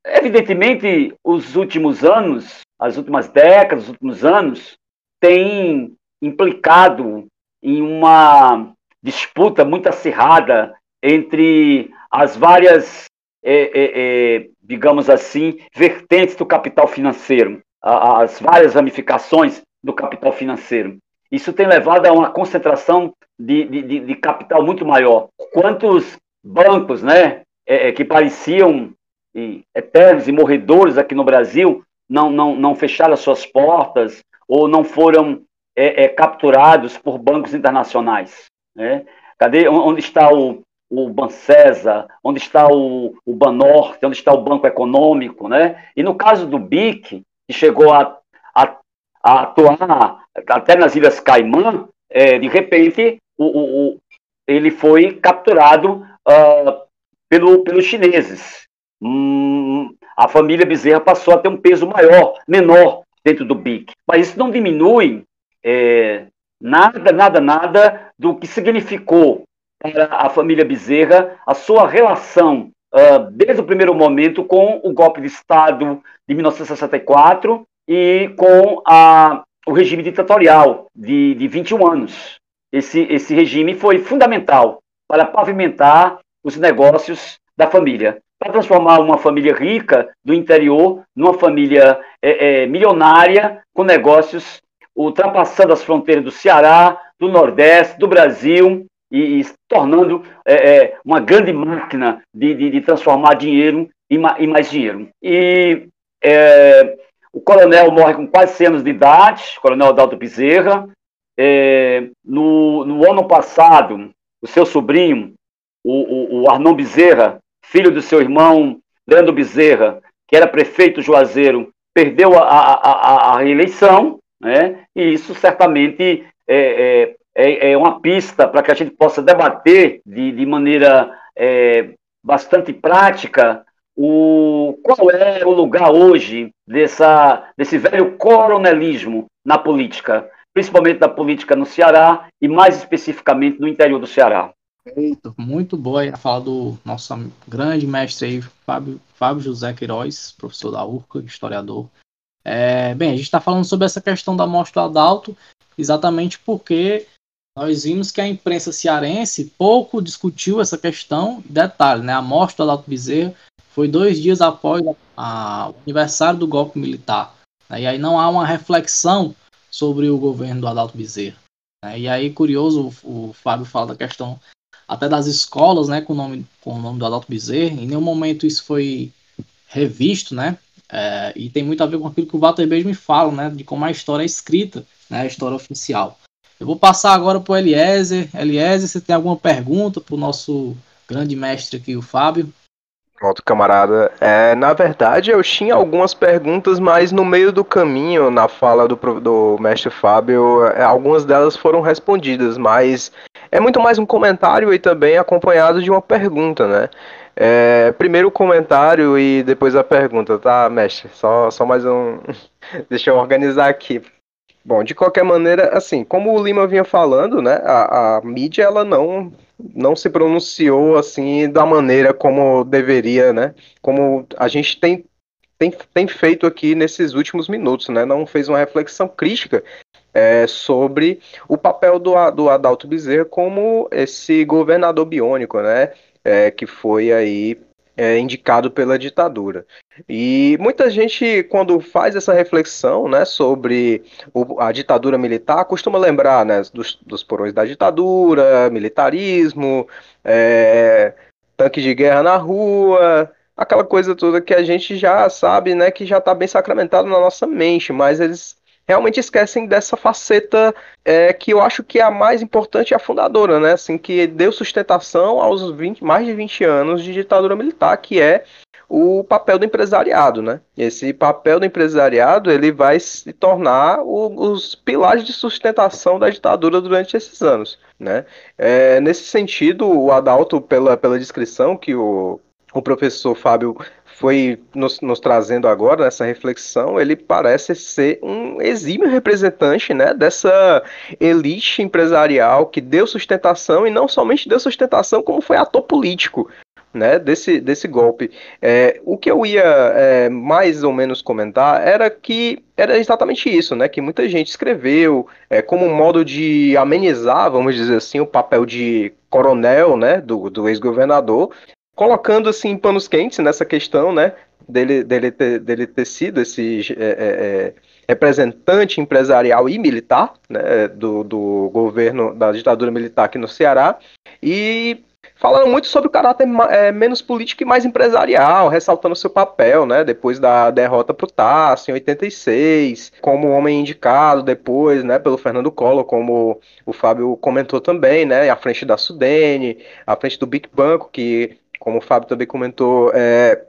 Evidentemente, os últimos anos, as últimas décadas, os últimos anos, têm implicado em uma disputa muito acirrada entre as várias, é, é, é, digamos assim, vertentes do capital financeiro, as várias ramificações do capital financeiro. Isso tem levado a uma concentração de, de, de capital muito maior. Quantos bancos né, é, é, que pareciam eternos e morredores aqui no Brasil não, não, não fecharam as suas portas ou não foram é, é, capturados por bancos internacionais. Né? Cadê, onde está o, o Bancesa, onde está o, o Banorte, onde está o Banco Econômico, né? E no caso do BIC, que chegou a, a, a atuar até nas Ilhas Caimã, é, de repente o, o, o, ele foi capturado uh, pelo, pelos chineses. Hum, a família Bezerra passou a ter um peso maior, menor dentro do BIC. Mas isso não diminui é, nada, nada, nada do que significou para a família Bezerra a sua relação uh, desde o primeiro momento com o golpe de Estado de 1964 e com a, o regime ditatorial de, de 21 anos. Esse, esse regime foi fundamental para pavimentar os negócios da família, para transformar uma família rica do interior numa família é, é, milionária com negócios ultrapassando as fronteiras do Ceará, do Nordeste, do Brasil e, e tornando é, é uma grande máquina de, de, de transformar dinheiro em, em, mais dinheiro. E é, o coronel morre com quase 100 anos de idade, coronel Adalto Bezerra. É, no, no ano passado, o seu sobrinho, o, o, o Arnon Bezerra, filho do seu irmão Leandro Bezerra, que era prefeito Juazeiro, perdeu a, a, a, a reeleição, né? e isso certamente é, é, é, é uma pista para que a gente possa debater de, de maneira é, bastante prática o, qual é o lugar hoje dessa, desse velho coronelismo na política, principalmente na política no Ceará e mais especificamente no interior do Ceará. Perfeito, muito boa a fala do nosso grande mestre aí, Fábio, Fábio José Queiroz, professor da URCA, historiador. É, bem, a gente está falando sobre essa questão da morte do Adalto, exatamente porque nós vimos que a imprensa cearense pouco discutiu essa questão. Detalhe, né, a morte do Adalto Bezerra foi dois dias após a, o aniversário do golpe militar. Né, e aí não há uma reflexão sobre o governo do Adalto Bezerra. Né, e aí, curioso, o, o Fábio fala da questão até das escolas, né, com o nome, com o nome do Adalto Bezerra. Em nenhum momento isso foi revisto, né? É, e tem muito a ver com aquilo que o Walter Beige me fala, né? De como a história é escrita, né? A história oficial. Eu vou passar agora para o Eliezer. Eliezer, você tem alguma pergunta para o nosso grande mestre aqui, o Fábio? Pronto, camarada. É, na verdade, eu tinha algumas perguntas, mas no meio do caminho, na fala do, do mestre Fábio, é, algumas delas foram respondidas, mas é muito mais um comentário e também acompanhado de uma pergunta, né? É, primeiro o comentário e depois a pergunta, tá, mestre? Só, só mais um. Deixa eu organizar aqui. Bom, de qualquer maneira, assim, como o Lima vinha falando, né, a, a mídia ela não não se pronunciou assim da maneira como deveria, né? Como a gente tem, tem, tem feito aqui nesses últimos minutos, né? Não fez uma reflexão crítica é, sobre o papel do, do Adalto Bezerra como esse governador biônico, né? É, que foi aí é, indicado pela ditadura. E muita gente, quando faz essa reflexão né, sobre o, a ditadura militar, costuma lembrar né, dos, dos porões da ditadura, militarismo, é, tanque de guerra na rua, aquela coisa toda que a gente já sabe, né, que já está bem sacramentado na nossa mente, mas eles realmente esquecem dessa faceta é, que eu acho que é a mais importante e a fundadora, né? Assim, que deu sustentação aos 20, mais de 20 anos de ditadura militar, que é o papel do empresariado, né? Esse papel do empresariado ele vai se tornar o, os pilares de sustentação da ditadura durante esses anos, né? É, nesse sentido, o Adalto, pela, pela descrição que o, o professor Fábio foi nos, nos, trazendo agora nessa reflexão, ele parece ser um exímio representante né, dessa elite empresarial que deu sustentação e não somente deu sustentação, como foi ator político. Né, desse, desse golpe. É, o que eu ia é, mais ou menos comentar era que era exatamente isso, né? Que muita gente escreveu é, como um modo de amenizar, vamos dizer assim, o papel de coronel, né, do, do ex-governador, colocando assim panos quentes nessa questão, né? Dele, dele, ter, dele ter sido esse é, é, é, representante empresarial e militar né, do, do governo da ditadura militar aqui no Ceará. E falando muito sobre o caráter é, menos político e mais empresarial, ressaltando seu papel, né, depois da derrota para o Tasso em 86, como homem indicado depois, né, pelo Fernando Collor, como o Fábio comentou também, né, à frente da Sudene, à frente do Big Banco, que como o Fábio também comentou, é,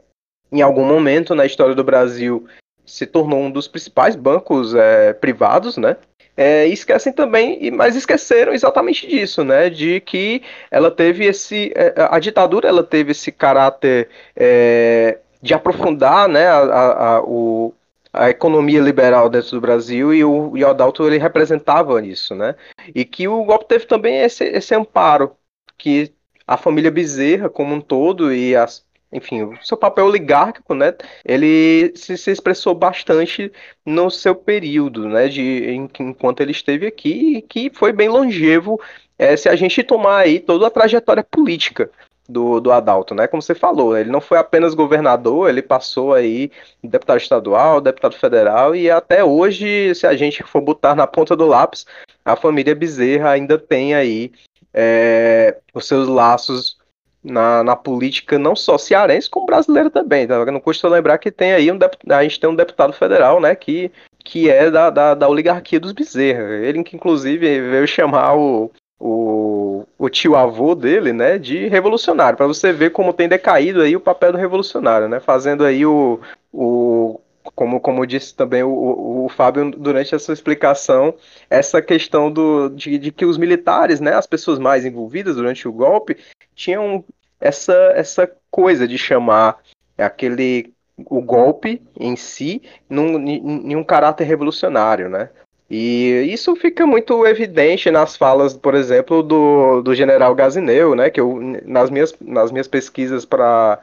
em algum momento na história do Brasil se tornou um dos principais bancos é, privados, né? É, esquecem também, mas esqueceram exatamente disso, né? De que ela teve esse, é, a ditadura, ela teve esse caráter é, de aprofundar, né? A, a, a, o, a economia liberal dentro do Brasil e o, e o Adalto ele representava isso, né? E que o golpe teve também esse, esse amparo que a família Bezerra como um todo e as, enfim, o seu papel oligárquico, né, ele se, se, expressou bastante no seu período, né, de em, enquanto ele esteve aqui e que foi bem longevo é, se a gente tomar aí toda a trajetória política do, do Adalto, né, como você falou, ele não foi apenas governador, ele passou aí deputado estadual, deputado federal e até hoje, se a gente for botar na ponta do lápis, a família Bezerra ainda tem aí é, os seus laços na, na, política não só cearense, como brasileira também. Tá? Não custa lembrar que tem aí um a gente tem um deputado federal, né, que, que é da, da, da oligarquia dos Bezerra. Ele que inclusive veio chamar o, o, o tio avô dele, né, de revolucionário, para você ver como tem decaído aí o papel do revolucionário, né, fazendo aí o, o como, como disse também o, o, o, Fábio durante a sua explicação, essa questão do, de, de, que os militares, né, as pessoas mais envolvidas durante o golpe, tinham essa, essa coisa de chamar aquele o golpe em si num, em um caráter revolucionário, né? E isso fica muito evidente nas falas, por exemplo, do, do general Gazineu, né? Que eu, nas minhas, nas minhas pesquisas para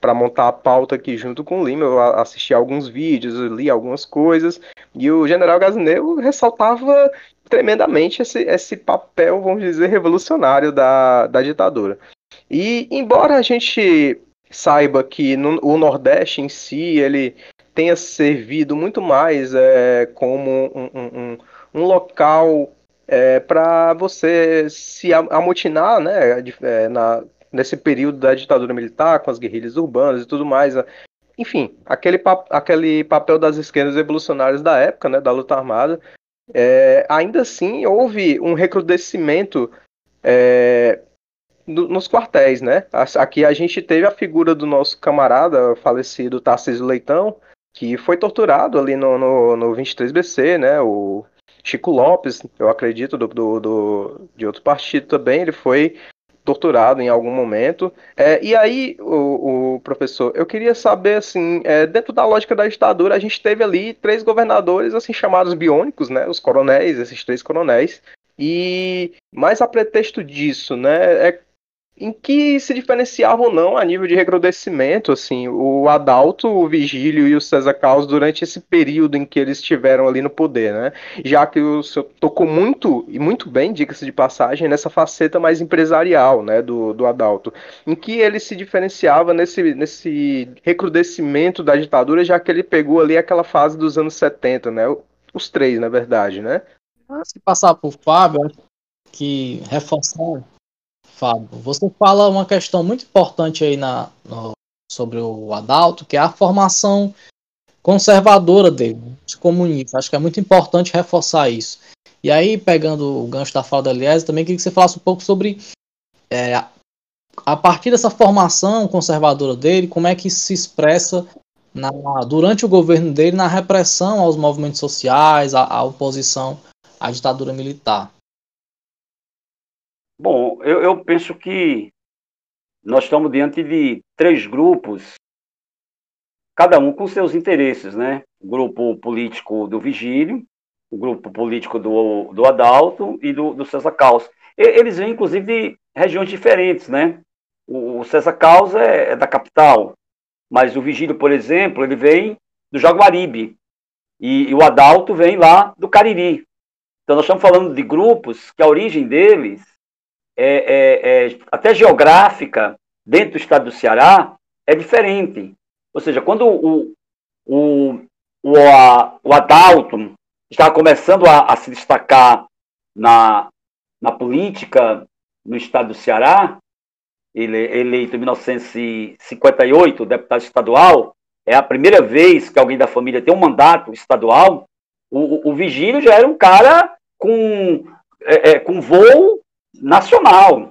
para montar a pauta aqui junto com o Lima, eu assisti alguns vídeos, li algumas coisas, e o general Gazineu ressaltava tremendamente esse, esse papel, vamos dizer, revolucionário da, da ditadura. E embora a gente saiba que no, o Nordeste em si ele tenha servido muito mais é, como um, um, um local é, para você se amotinar né, é, na, nesse período da ditadura militar, com as guerrilhas urbanas e tudo mais. Enfim, aquele, aquele papel das esquerdas revolucionárias da época, né, da luta armada, é, ainda assim houve um recrudescimento é, nos quartéis, né? Aqui a gente teve a figura do nosso camarada falecido Tarcísio Leitão, que foi torturado ali no, no, no 23BC, né? O Chico Lopes, eu acredito, do, do, do, de outro partido também, ele foi torturado em algum momento. É, e aí, o, o, professor, eu queria saber, assim, é, dentro da lógica da ditadura, a gente teve ali três governadores, assim, chamados biônicos, né? Os coronéis, esses três coronéis. E mais a pretexto disso, né? É em que se diferenciava ou não a nível de recrudescimento, assim, o Adalto, o Vigílio e o César Carlos durante esse período em que eles estiveram ali no poder, né? Já que o senhor tocou muito, e muito bem, diga-se de passagem, nessa faceta mais empresarial, né, do, do Adalto, em que ele se diferenciava nesse, nesse recrudescimento da ditadura, já que ele pegou ali aquela fase dos anos 70, né? Os três, na verdade, né? Se passar por Fábio, que reforçar Fábio, você fala uma questão muito importante aí na, no, sobre o Adalto, que é a formação conservadora dele, de comunista. Acho que é muito importante reforçar isso. E aí, pegando o gancho da fala da Eliese, também queria que você falasse um pouco sobre é, a partir dessa formação conservadora dele, como é que se expressa na, durante o governo dele na repressão aos movimentos sociais, à oposição à ditadura militar. Bom, eu, eu penso que nós estamos diante de três grupos, cada um com seus interesses, né? O grupo político do Vigílio, o grupo político do, do Adalto e do, do César Caos. Eles vêm, inclusive, de regiões diferentes, né? O, o César Caos é, é, da capital, mas o Vigílio, por exemplo, ele vem do Jaguaribe, e, e o Adalto vem lá do Cariri. Então, nós estamos falando de grupos que a origem deles é, é, é, até geográfica, dentro do estado do Ceará, é diferente. Ou seja, quando o, o, o, a, o Adalto estava começando a, a, se destacar na, na política no estado do Ceará, ele eleito em 1958, deputado estadual, é a primeira vez que alguém da família tem um mandato estadual, o, o, o Vigílio já era um cara com, é, é, com voo nacional.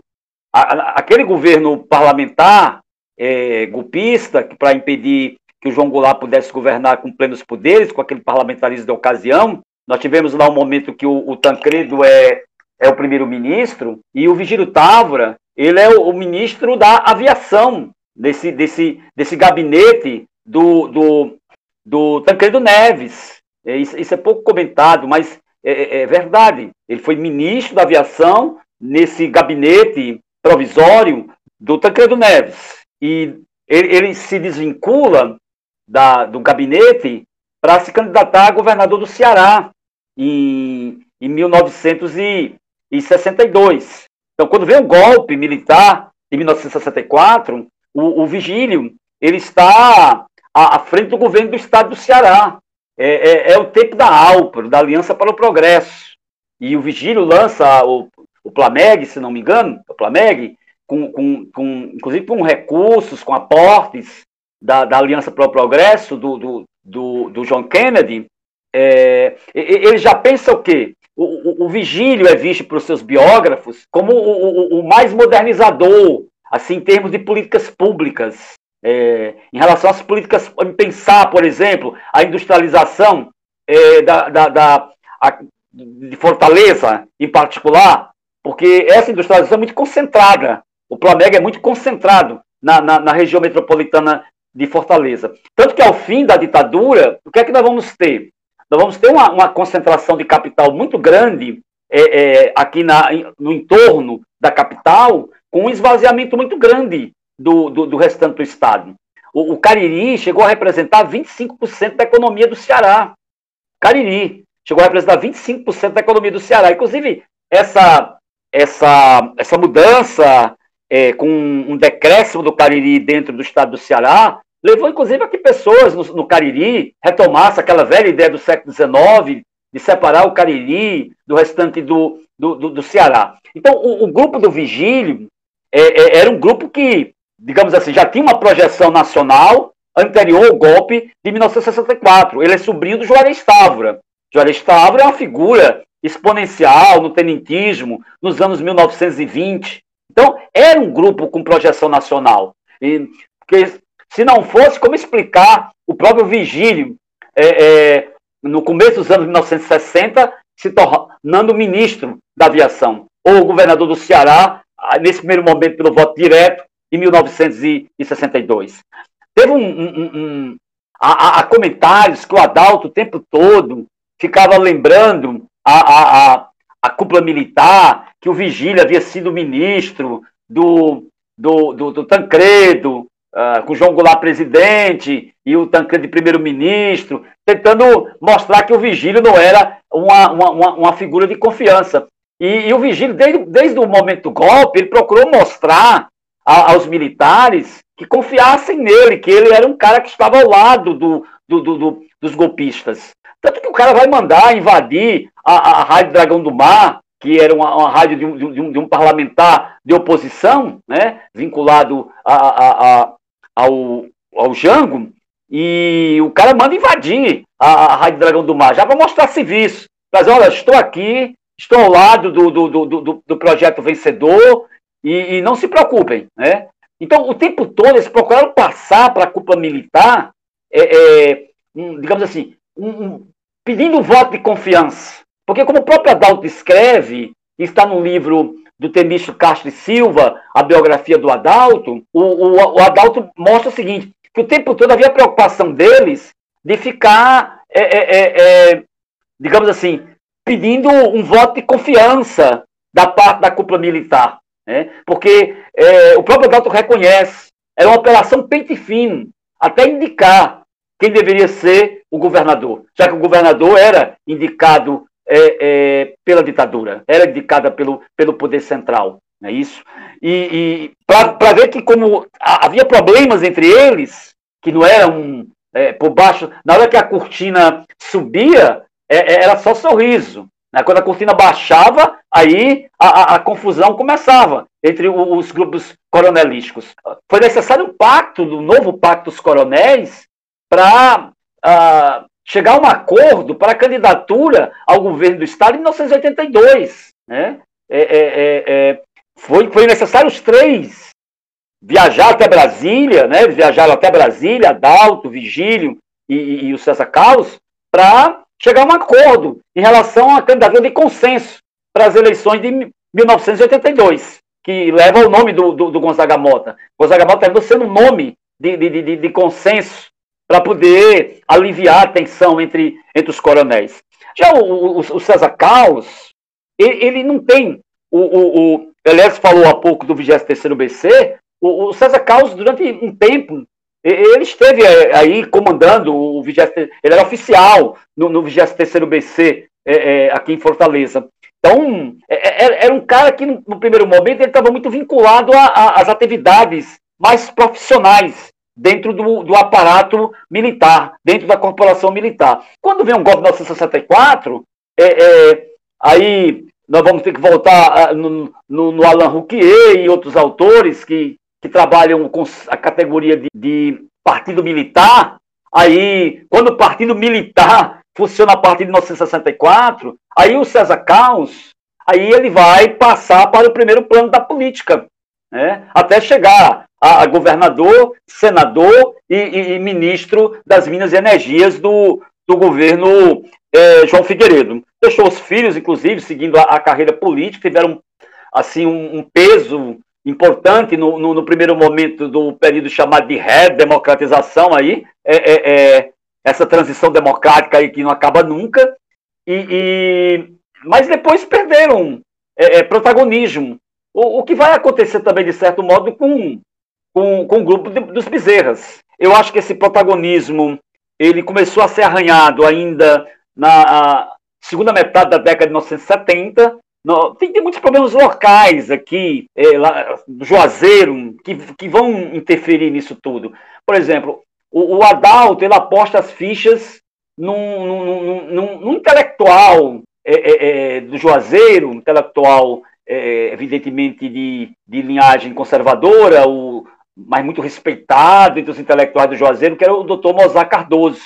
aquele governo parlamentar é, golpista, para impedir que o João Goulart pudesse governar com plenos poderes, com aquele parlamentarismo de ocasião, nós tivemos lá um momento que o, o Tancredo é, é o primeiro-ministro e o Vigílio Távora, ele é o, o, ministro da aviação desse, desse, desse gabinete do, do, do Tancredo Neves. É, isso, isso, é pouco comentado, mas é, é, é verdade. Ele foi ministro da aviação nesse gabinete provisório do Tancredo Neves. E ele, ele se desvincula da, do gabinete para se candidatar a governador do Ceará em, em 1962. Então, quando vem o golpe militar em 1964, o, o Vigílio ele está à, à, frente do governo do estado do Ceará. É, é, é o tempo da ALPRO, da Aliança para o Progresso. E o Vigílio lança o, o Plameg, se não me engano, o Plameg, com, com, com, inclusive com recursos, com aportes da, da Aliança para o Progresso, do, do, do, do John Kennedy, é, ele já pensa o quê? O, o, o Vigílio é visto pelos seus biógrafos como o, o, o, mais modernizador, assim, em termos de políticas públicas. É, em relação às políticas, pensar, por exemplo, a industrialização é, da, da, da a, de Fortaleza, em particular, porque essa industrialização é muito concentrada. O Plameg é muito concentrado na, na, na, região metropolitana de Fortaleza. Tanto que ao fim da ditadura, o que é que nós vamos ter? nós vamos ter uma, uma concentração de capital muito grande é, é, aqui na, no entorno da capital, com um esvaziamento muito grande do, do, do restante do estado. O, o, Cariri chegou a representar 25% da economia do Ceará. Cariri chegou a representar 25% da economia do Ceará. Inclusive, essa, essa, essa mudança é, com um decréscimo do Cariri dentro do estado do Ceará levou, inclusive, a que pessoas no, no Cariri retomassem aquela velha ideia do século XIX de separar o Cariri do restante do, do, do, do Ceará. Então, o, o, grupo do Vigílio é, é, era um grupo que, digamos assim, já tinha uma projeção nacional anterior ao golpe de 1964. Ele é sobrinho do Juarez Távora. Juarez Távora é uma figura exponencial no tenentismo nos anos 1920. Então, era um grupo com projeção nacional. E, porque, se não fosse, como explicar o próprio Vigílio, é, é, no começo dos anos 1960, se tornando ministro da aviação, ou governador do Ceará, nesse primeiro momento pelo voto direto, em 1962. Teve um, um, um há, comentários que o Adalto o tempo todo ficava lembrando a, a, a, cúpula militar, que o Vigília havia sido ministro do, do, do, do Tancredo, uh, com João Goulart presidente e o Tancredo primeiro-ministro, tentando mostrar que o Vigílio não era uma, uma, uma figura de confiança. E, e o Vigílio, desde, desde o momento do golpe, ele procurou mostrar a, aos militares que confiassem nele, que ele era um cara que estava ao lado do, do, do, do dos golpistas. Tanto que o cara vai mandar invadir a, a Rádio Dragão do Mar, que era uma, uma rádio de um, de, um, de um, parlamentar de oposição, né, vinculado a, a, ao, ao Jango, e o cara manda invadir a, Rádio Dragão do Mar, já para mostrar serviço. Mas olha, estou aqui, estou ao lado do, do, do, do, do projeto vencedor, e, e, não se preocupem. Né? Então, o tempo todo, eles procuraram passar para a cúpula militar, é, é, um, digamos assim, um, um, pedindo voto de confiança. Porque, como o próprio Adalto escreve, está no livro do Temício Castro e Silva, a biografia do Adalto, o, o, o, Adalto mostra o seguinte, que o tempo todo havia preocupação deles de ficar, é, é, é, é digamos assim, pedindo um voto de confiança da parte da cúpula militar. Né? Porque é, o próprio Adalto reconhece, era uma operação pente fino, até indicar quem deveria ser o governador, já que o governador era indicado é, é, pela ditadura, era indicada pelo, pelo poder central, não é isso? E, e para ver que como havia problemas entre eles, que não eram é, por baixo, na hora que a cortina subia, é, é, era só sorriso. Né? Quando a cortina baixava, aí a, a, a confusão começava entre os grupos coronelísticos. Foi necessário um pacto, um novo pacto dos coronéis, para uh, chegar a um acordo para a candidatura ao governo do Estado em 1982. Né? É, é, é, é, foi, foi necessário os três viajar até Brasília, né? viajaram até Brasília, Adalto, Vigílio e, e, e o César Carlos, para chegar a um acordo em relação à candidatura de consenso para as eleições de 1982, que leva o nome do, do, do Gonzaga Mota. Gonzaga Mota terminou sendo um nome de, de, de, de consenso para poder aliviar a tensão entre, entre os coronéis. Já o, o, o César Caos, ele, ele, não tem. O, o, o Elias falou há pouco do 23 BC. O, o César Caos, durante um tempo, ele esteve aí comandando o 20, ele era oficial no, no 23 BC é, é, aqui em Fortaleza. Então, é, é, era um cara que, no primeiro momento, ele estava muito vinculado às atividades mais profissionais dentro do, do, aparato militar, dentro da corporação militar. Quando vem um golpe de 1964, é, é, aí nós vamos ter que voltar uh, no, no, no, Alain Rouquier e outros autores que, que trabalham com a categoria de, de partido militar. Aí, quando o partido militar funciona a partir de 1964, aí o César Caos, aí ele vai passar para o primeiro plano da política, né? até chegar a, governador, senador e, e, e, ministro das Minas e Energias do, do governo é, João Figueiredo. Deixou os filhos, inclusive, seguindo a, a carreira política, tiveram assim um, um peso importante no, no, no, primeiro momento do período chamado de redemocratização aí, é, é, é essa transição democrática aí que não acaba nunca, e, e mas depois perderam é, é, protagonismo. O, que vai acontecer também, de certo modo, com, com, com o grupo de, dos Bezerras. Eu acho que esse protagonismo ele começou a ser arranhado ainda na segunda metade da década de 1970. No, tem, tem, muitos problemas locais aqui, é, lá, do Juazeiro, que, que vão interferir nisso tudo. Por exemplo, o, o Adalto ele aposta as fichas num, num, num, num intelectual é, é, é do Juazeiro, intelectual é, evidentemente de, de linhagem conservadora, o, mas muito respeitado entre os intelectuais do Juazeiro, que era o doutor Mozart Cardoso.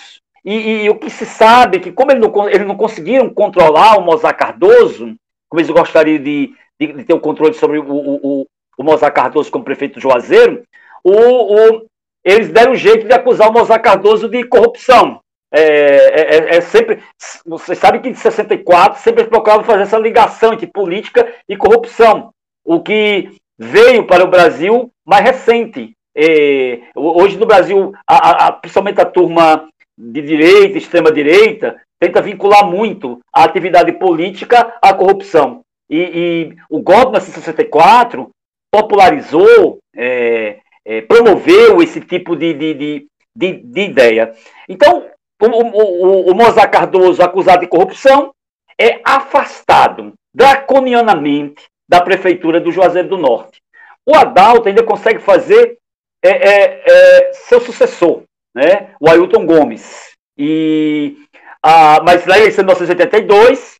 E, e, o que se sabe é que, como eles não, eles não conseguiram controlar o Mozart Cardoso, como eles gostariam de, de, de ter o controle sobre o, o, o, Mozart Cardoso como prefeito do Juazeiro, o, o, eles deram jeito de acusar o Mozart Cardoso de corrupção. É, é, é, é sempre. Você sabe que em 64 sempre procuravam fazer essa ligação entre política e corrupção. O que veio para o Brasil mais recente. É, hoje no Brasil, a, a, principalmente a turma de direita, extrema-direita, tenta vincular muito a atividade política à corrupção. E, e o golpe na 64 popularizou, é, é, promoveu esse tipo de, de, de, de, de ideia. Então, o, o, o Mozart Cardoso, acusado de corrupção, é afastado draconianamente da prefeitura do Juazeiro do Norte. O Adalto ainda consegue fazer é, é, é, seu sucessor, né? o Ailton Gomes. E, a, mas eleição de 1982,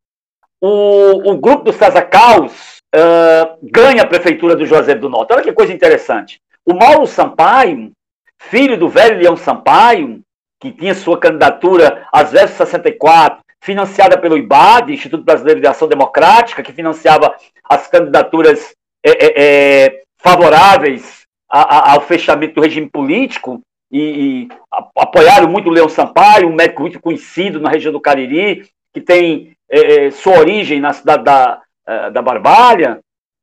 o, o grupo do César Caos uh, ganha a prefeitura do Juazeiro do Norte. Olha que coisa interessante. O Mauro Sampaio, filho do velho Leão Sampaio, que tinha sua candidatura às vezes 64, financiada pelo IBAD, Instituto Brasileiro de Ação Democrática, que financiava as candidaturas é, é, favoráveis a, a, ao fechamento do regime político, e, e apoiaram muito o Leão Sampaio, um médico muito conhecido na região do Cariri, que tem é, sua origem na cidade da, da Barbalha,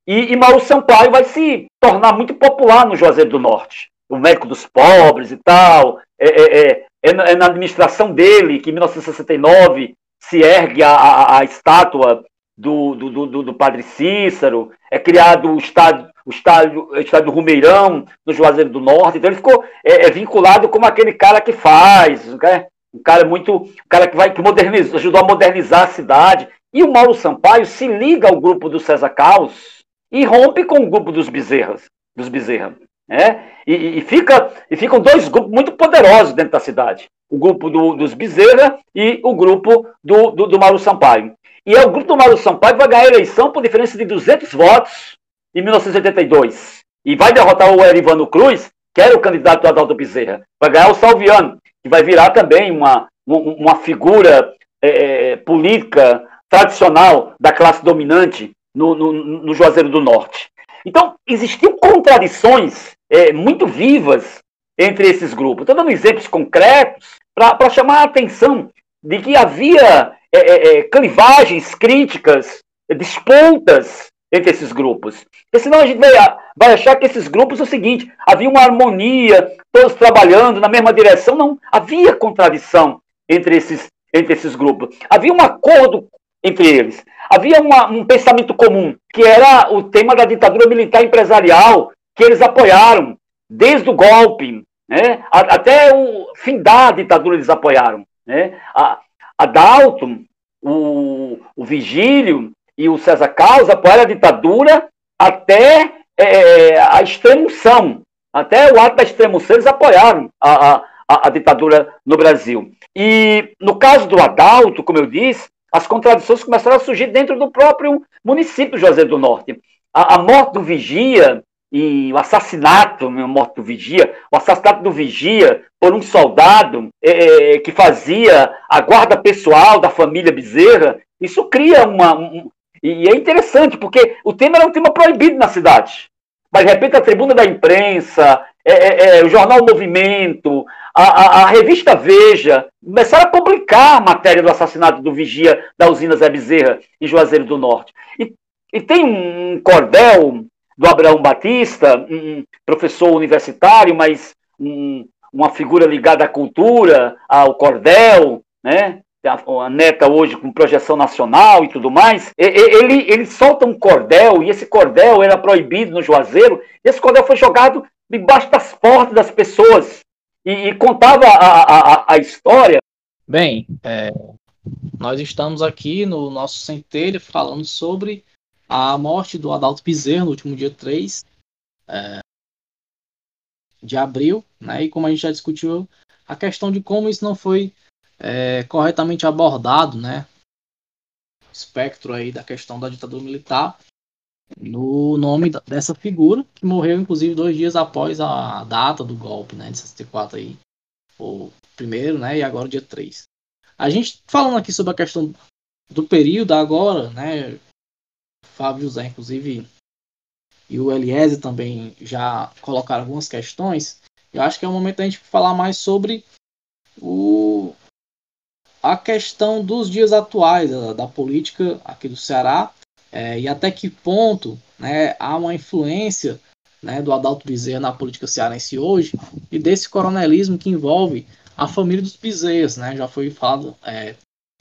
e, e Mauro Sampaio vai se tornar muito popular no Juazeiro do Norte. O médico dos pobres e tal. É, é, é, é na administração dele que, em 1969, se ergue a, a, a estátua do, do, do, do, padre Cícero, é criado o estádio, o estádio, o estádio Rumeirão, no Juazeiro do Norte, então ele ficou é, é vinculado como aquele cara que faz, né? um cara muito, um cara que vai que moderniza, ajudou a modernizar a cidade. E o Mauro Sampaio se liga ao grupo do César Caos e rompe com o grupo dos Bezerras, dos Bezerra. Né? E, e, fica, e ficam dois grupos muito poderosos dentro da cidade. O grupo do, dos Bezerra e o grupo do, do, do Mauro Sampaio. E é o grupo do Mauro Sampaio que vai ganhar a eleição por diferença de 200 votos em 1982. E vai derrotar o Erivano Cruz, que era o candidato do Adalto Bezerra. Vai ganhar o Salviano, que vai virar também uma, uma figura é, é, política tradicional da classe dominante no, no, no Juazeiro do Norte. Então, existiam contradições é, muito vivas entre esses grupos. Estou dando exemplos concretos para chamar a atenção de que havia é, é, é, clivagens críticas, disputas entre esses grupos. Porque senão a gente vai, vai achar que esses grupos é o seguinte: havia uma harmonia, todos trabalhando na mesma direção. Não, havia contradição entre esses, entre esses grupos. Havia um acordo entre eles. Havia uma, um pensamento comum, que era o tema da ditadura militar empresarial, que eles apoiaram desde o golpe, né, até o fim da ditadura eles apoiaram. Né? A, a Dalton, o, o Vigílio e o César Carlos apoiaram a ditadura até é, a extremoção. Até o ato da extremoção eles apoiaram a, a, a, ditadura no Brasil. E no caso do Adalto, como eu disse, as contradições começaram a surgir dentro do próprio município de Juazeiro do Norte. A, a morte do Vigia e o assassinato, morte do Vigia, o assassinato do Vigia por um soldado é, é, que fazia a guarda pessoal da família Bezerra, isso cria uma. Um, e é interessante, porque o tema era um tema proibido na cidade. Mas, de repente, a tribuna da imprensa, é, é, é o jornal Movimento, a, a, a, revista Veja, começaram a publicar a matéria do assassinato do vigia da usina Zé Bezerra, em Juazeiro do Norte. E, e tem um cordel do Abraão Batista, um professor universitário, mas um, uma figura ligada à cultura, ao cordel, né? a neta hoje com projeção nacional e tudo mais, ele, ele solta um cordel, e esse cordel era proibido no Juazeiro, esse cordel foi jogado debaixo das portas das pessoas, e, e contava a, a, a, história. Bem, é, nós estamos aqui no nosso centelho falando sobre a morte do Adalto Bezerra no último dia 3 é, de abril, né, e como a gente já discutiu, a questão de como isso não foi é, corretamente abordado, né? Espectro aí da questão da ditadura militar no nome dessa figura que morreu inclusive dois dias após a data do golpe, né, de 64 aí, o primeiro, né, e agora o dia 3. A gente falando aqui sobre a questão do período agora, né, Fábio José inclusive e o Eliezer também já colocaram algumas questões. Eu acho que é o momento da gente falar mais sobre o a questão dos dias atuais, da, da política aqui do Ceará, é, e até que ponto né, há uma influência né, do Adalto Bezerra na política cearense hoje, e desse coronelismo que envolve a família dos Bezerras. Né, já foi falado, é,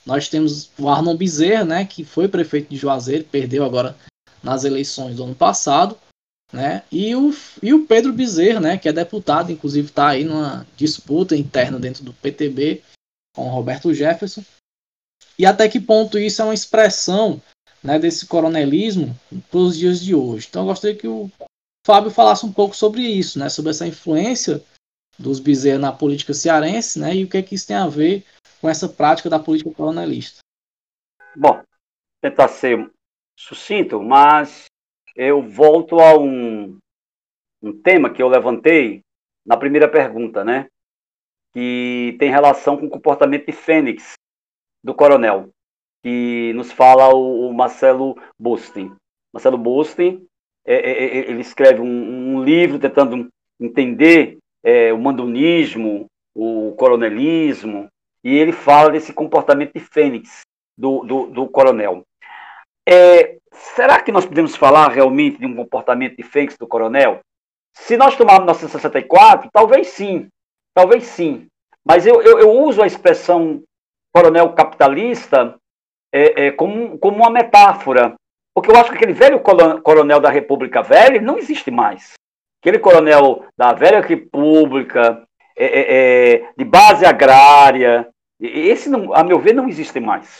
nós temos o Arnon Bezerra, né, que foi prefeito de Juazeiro, perdeu agora nas eleições do ano passado, né? E o, e o Pedro Bezerra, né, que é deputado, inclusive está aí numa disputa interna dentro do PTB com Roberto Jefferson, e até que ponto isso é uma expressão né, desse coronelismo para os dias de hoje. Então eu gostaria que o Fábio falasse um pouco sobre isso, né, sobre essa influência dos Bezerra na política cearense né, e o que, é que isso tem a ver com essa prática da política coronelista. Bom, tentar ser sucinto, mas eu volto a um, um tema que eu levantei na primeira pergunta, né? que tem relação com o comportamento de Fênix do coronel, que nos fala o, o Marcelo Bustin. Marcelo Bustin, é, é, é, ele escreve um, um, livro tentando entender é, o mandonismo, o coronelismo, e ele fala desse comportamento de Fênix do, do, do coronel. É, será que nós podemos falar realmente de um comportamento de Fênix do coronel? Se nós tomarmos 1964, talvez sim. Talvez sim. Mas eu, eu, eu uso a expressão coronel capitalista é, é, como, como uma metáfora. Porque eu acho que aquele velho coronel da República Velha não existe mais. Aquele coronel da velha República, é, é, é de base agrária, esse, não, a meu ver, não existe mais.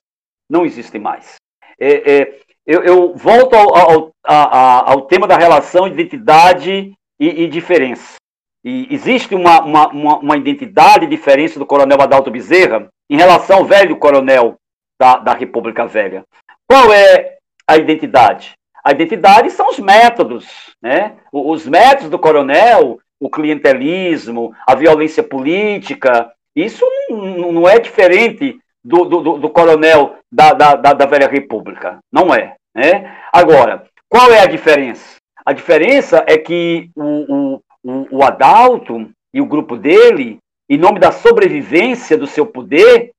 Não existe mais. É, é, eu, eu, volto ao, ao, ao, ao, tema da relação identidade e, e diferença. E existe uma, uma, uma, identidade diferente do coronel Adalto Bezerra em relação ao velho coronel da, da República Velha. Qual é a identidade? A identidade são os métodos, né? Os métodos do coronel, o clientelismo, a violência política. Isso não, é diferente do, do, do coronel da, da, da, velha República. Não é. Né? Agora, qual é a diferença? A diferença é que o, o, o, Adalto e o grupo dele, em nome da sobrevivência do seu poder,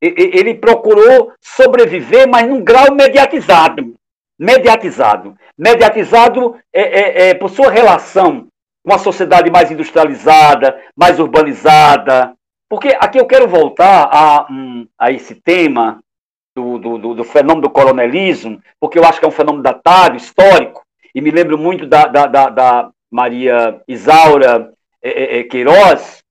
ele procurou sobreviver, mas num grau mediatizado. Mediatizado. Mediatizado é, é, é, por sua relação com a sociedade mais industrializada, mais urbanizada. Porque aqui eu quero voltar a, a esse tema do, do, do, fenômeno do coronelismo, porque eu acho que é um fenômeno datado, histórico, e me lembro muito da, da, da, da Maria Isaura é, é, Queiroz,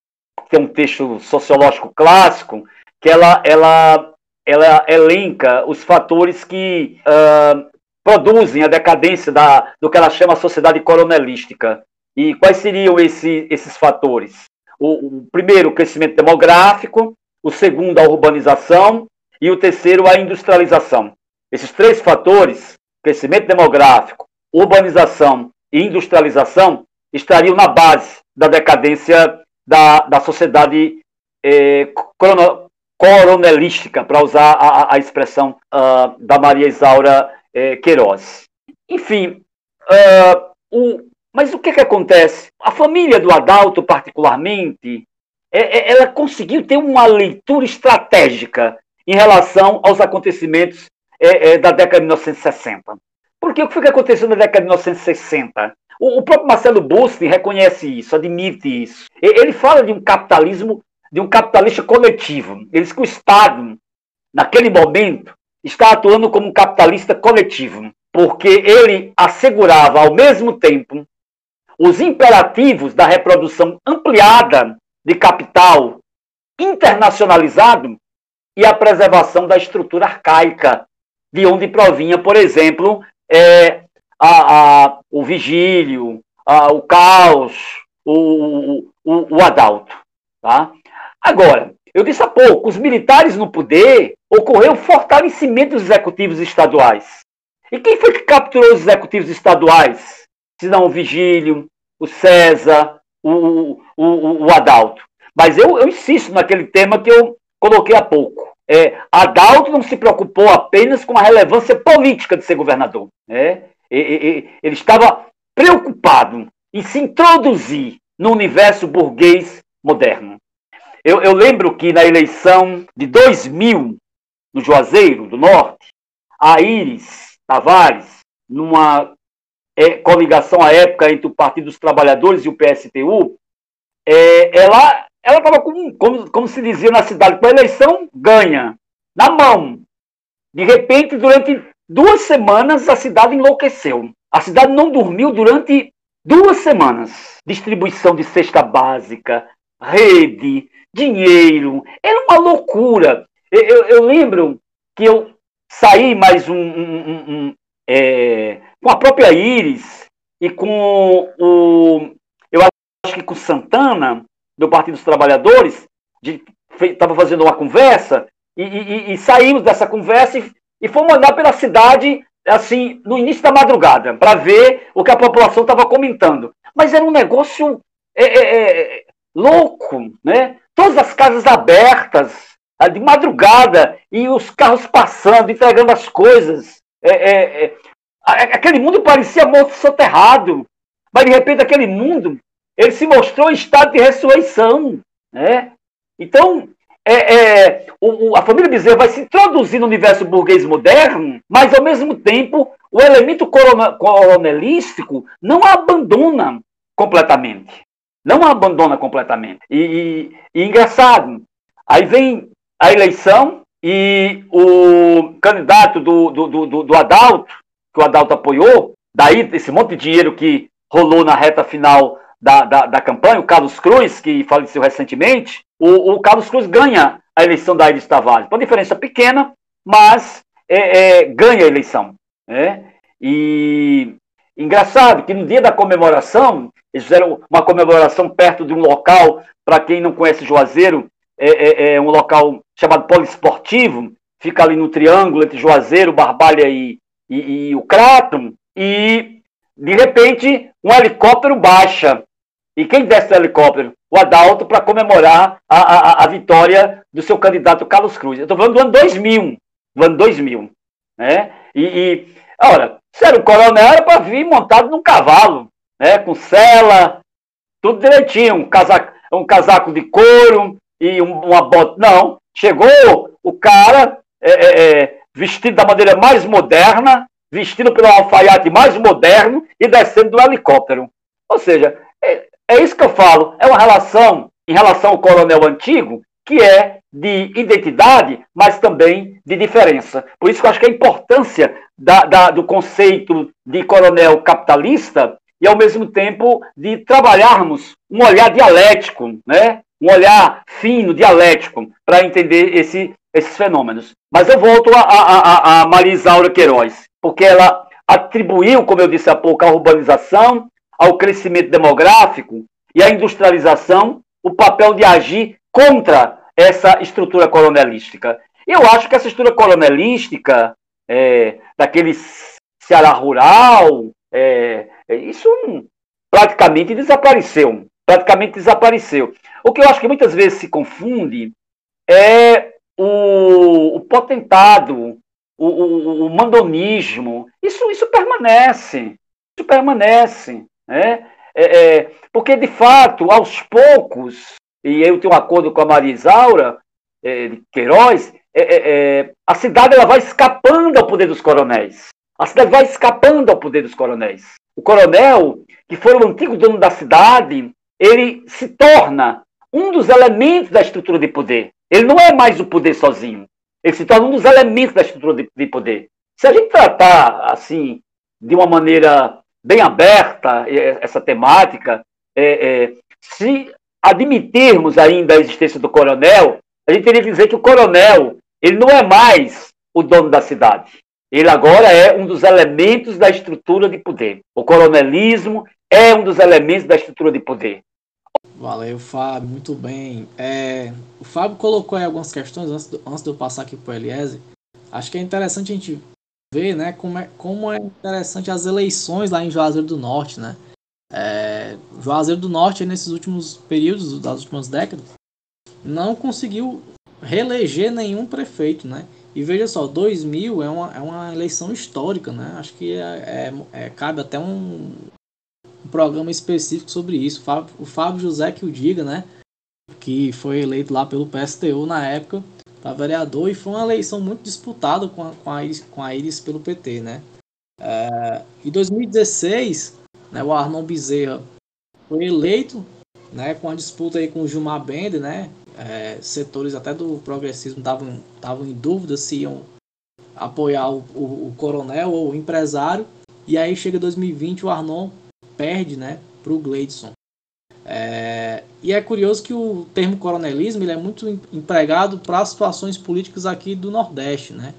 que é um texto sociológico clássico, que ela, ela, ela elenca os fatores que uh, produzem a decadência da, do que ela chama a sociedade coronelística. E quais seriam esse, esses fatores? O, o primeiro, o crescimento demográfico, o segundo, a urbanização, e o terceiro, a industrialização. Esses três fatores, crescimento demográfico, urbanização e industrialização estariam na base da decadência da, da sociedade eh, coronelística, para usar a, a expressão uh, da Maria Isaura eh, Queiroz. Enfim, uh, o, mas o que, que acontece? A família do Adalto, particularmente, é, é, ela conseguiu ter uma leitura estratégica em relação aos acontecimentos é, é, da década de 1960. Porque o que foi que aconteceu na década de 1960? O, o próprio Marcelo Bussi reconhece isso, admite isso. Ele fala de um capitalismo, de um capitalista coletivo. Ele diz que o Estado, naquele momento, está atuando como um capitalista coletivo, porque ele assegurava ao mesmo tempo os imperativos da reprodução ampliada de capital internacionalizado e a preservação da estrutura arcaica, de onde provinha, por exemplo, é, a, a, o vigílio, a, o caos, o, o, o adalto. Tá? Agora, eu disse há pouco, os militares no poder ocorreu fortalecimento dos executivos estaduais. E quem foi que capturou os executivos estaduais? Se não o Vigílio, o César, o, o, o Adalto. Mas eu, eu insisto naquele tema que eu coloquei há pouco. É, Adalto não se preocupou apenas com a relevância política de ser governador. Né? Ele estava preocupado em se introduzir no universo burguês moderno. Eu, eu lembro que na eleição de 2000, no Juazeiro do Norte, a Iris Tavares, numa é, coligação à época entre o Partido dos Trabalhadores e o PSTU, é, ela ela estava como, como, como se dizia na cidade, com a eleição ganha, na mão. De repente, durante duas semanas, a cidade enlouqueceu. A cidade não dormiu durante duas semanas. Distribuição de cesta básica, rede, dinheiro. Era uma loucura. Eu, eu, eu lembro que eu saí mais um, um, um, um é, com a própria Iris e com o. Eu acho que com Santana, do Partido dos Trabalhadores, estava fazendo uma conversa, e, e, e, saímos dessa conversa e, e fomos andar pela cidade, assim, no início da madrugada, para ver o que a população estava comentando. Mas era um negócio é, é, é, louco, né? Todas as casas abertas, de madrugada, e os carros passando, entregando as coisas. É, é, é, aquele mundo parecia morto soterrado. Mas, de repente, aquele mundo ele se mostrou em estado de ressurreição. Né? Então, é, é, o, a família Bezerra vai se introduzir no universo burguês moderno, mas, ao mesmo tempo, o elemento coronelístico não a abandona completamente. Não a abandona completamente. E, e, e engraçado, aí vem a eleição e o candidato do, do, do, do Adalto, que o Adalto apoiou, daí esse monte de dinheiro que rolou na reta final da, da, da, campanha, o Carlos Cruz, que faleceu recentemente, o, o Carlos Cruz ganha a eleição da Iris Tavares. Uma diferença pequena, mas é, é, ganha a eleição. Né? E engraçado que no dia da comemoração, eles fizeram uma comemoração perto de um local, para quem não conhece Juazeiro, é, é, é, um local chamado poliesportivo, fica ali no triângulo entre Juazeiro, Barbalha e, e, e o Crato, e de repente um helicóptero baixa e quem desce do helicóptero? O Adalto para comemorar a, a, a, vitória do seu candidato Carlos Cruz. Eu estou falando do ano 2000. Do ano 2000. Né? E, e olha, se era um coronel, era para vir montado num cavalo, né? com cela, tudo direitinho. Um casaco, um casaco de couro e um, uma bota. Não. Chegou o cara é, é, é, vestido da maneira mais moderna, vestido pelo alfaiate mais moderno e descendo do helicóptero. Ou seja, é, é isso que eu falo. É uma relação, em relação ao coronel antigo, que é de identidade, mas também de diferença. Por isso que eu acho que a importância da, da, do conceito de coronel capitalista e, ao mesmo tempo, de trabalharmos um olhar dialético, né? um olhar fino, dialético, para entender esse, esses fenômenos. Mas eu volto a, a, a, a Maria Isaura Queiroz, porque ela atribuiu, como eu disse há pouco, a urbanização ao crescimento demográfico e à industrialização o papel de agir contra essa estrutura coronelística. Eu acho que essa estrutura coronelística, é, daquele Ceará rural, é, é, isso praticamente desapareceu. Praticamente desapareceu. O que eu acho que muitas vezes se confunde é o, o potentado, o, o, o mandonismo. Isso, isso permanece. Isso permanece. Né? É, é, porque, de fato, aos poucos, e eu tenho um acordo com a Maria Isaura é, de Queiroz, é, é, é, a cidade ela vai escapando ao poder dos coronéis. A cidade vai escapando ao poder dos coronéis. O coronel, que foi o antigo dono da cidade, ele se torna um dos elementos da estrutura de poder. Ele não é mais o poder sozinho. Ele se torna um dos elementos da estrutura de, de poder. Se a gente tratar assim de uma maneira bem aberta essa temática, é, é, se admitirmos ainda a existência do coronel, a gente teria que dizer que o coronel ele não é mais o dono da cidade. Ele agora é um dos elementos da estrutura de poder. O coronelismo é um dos elementos da estrutura de poder. Valeu, Fábio, muito bem. É, o Fábio colocou aí algumas questões antes, do, antes de eu passar aqui para o Eliezer. Acho que é interessante a gente ver né, como, é, como é interessante as eleições lá em Juazeiro do Norte. Né? É, Juazeiro do Norte, nesses últimos períodos, das últimas décadas, não conseguiu reeleger nenhum prefeito. Né? E veja só, 2000 é uma, é uma eleição histórica. Né? Acho que é, é, é cabe até um, um programa específico sobre isso. O Fábio José que o diga, né? Que foi eleito lá pelo PSTU na época para vereador e foi uma eleição muito disputada com a, com a, Iris, com a Iris pelo PT, né? É, em 2016, né, o Arnon Bezerra foi eleito, né, com a disputa aí com o Gilmar Bender, né? É, setores até do progressismo estavam em dúvida se iam apoiar o, o, o, coronel ou o empresário. E aí chega 2020 o Arnon perde né, para o Gleidson. É, e é curioso que o termo coronelismo ele é muito empregado para situações políticas aqui do Nordeste, né?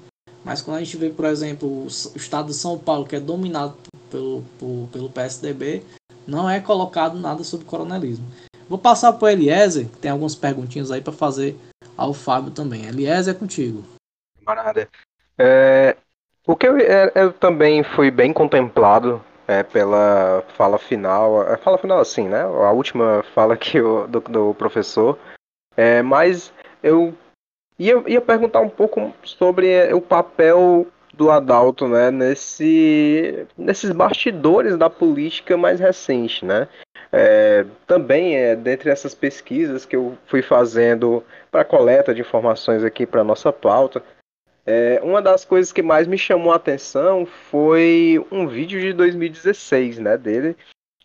Mas quando a gente vê, por exemplo, o estado de São Paulo, que é dominado pelo, por, pelo PSDB, não é colocado nada sobre coronelismo. Vou passar para o Eliezer, que tem algumas perguntinhas aí para fazer ao Fábio também. Eliezer, é contigo. Camarada, é, o que eu, é, eu também fui bem contemplado é, pela fala final, a fala final assim, né? A última fala que o, do, do professor. É, mas eu ia, ia perguntar um pouco sobre é, o papel do Adalto, né, nesse, nesses bastidores da política mais recente, né? É, também é dentre essas pesquisas que eu fui fazendo para coleta de informações aqui para nossa pauta, é, uma das coisas que mais me chamou a atenção foi um vídeo de 2016, né, dele,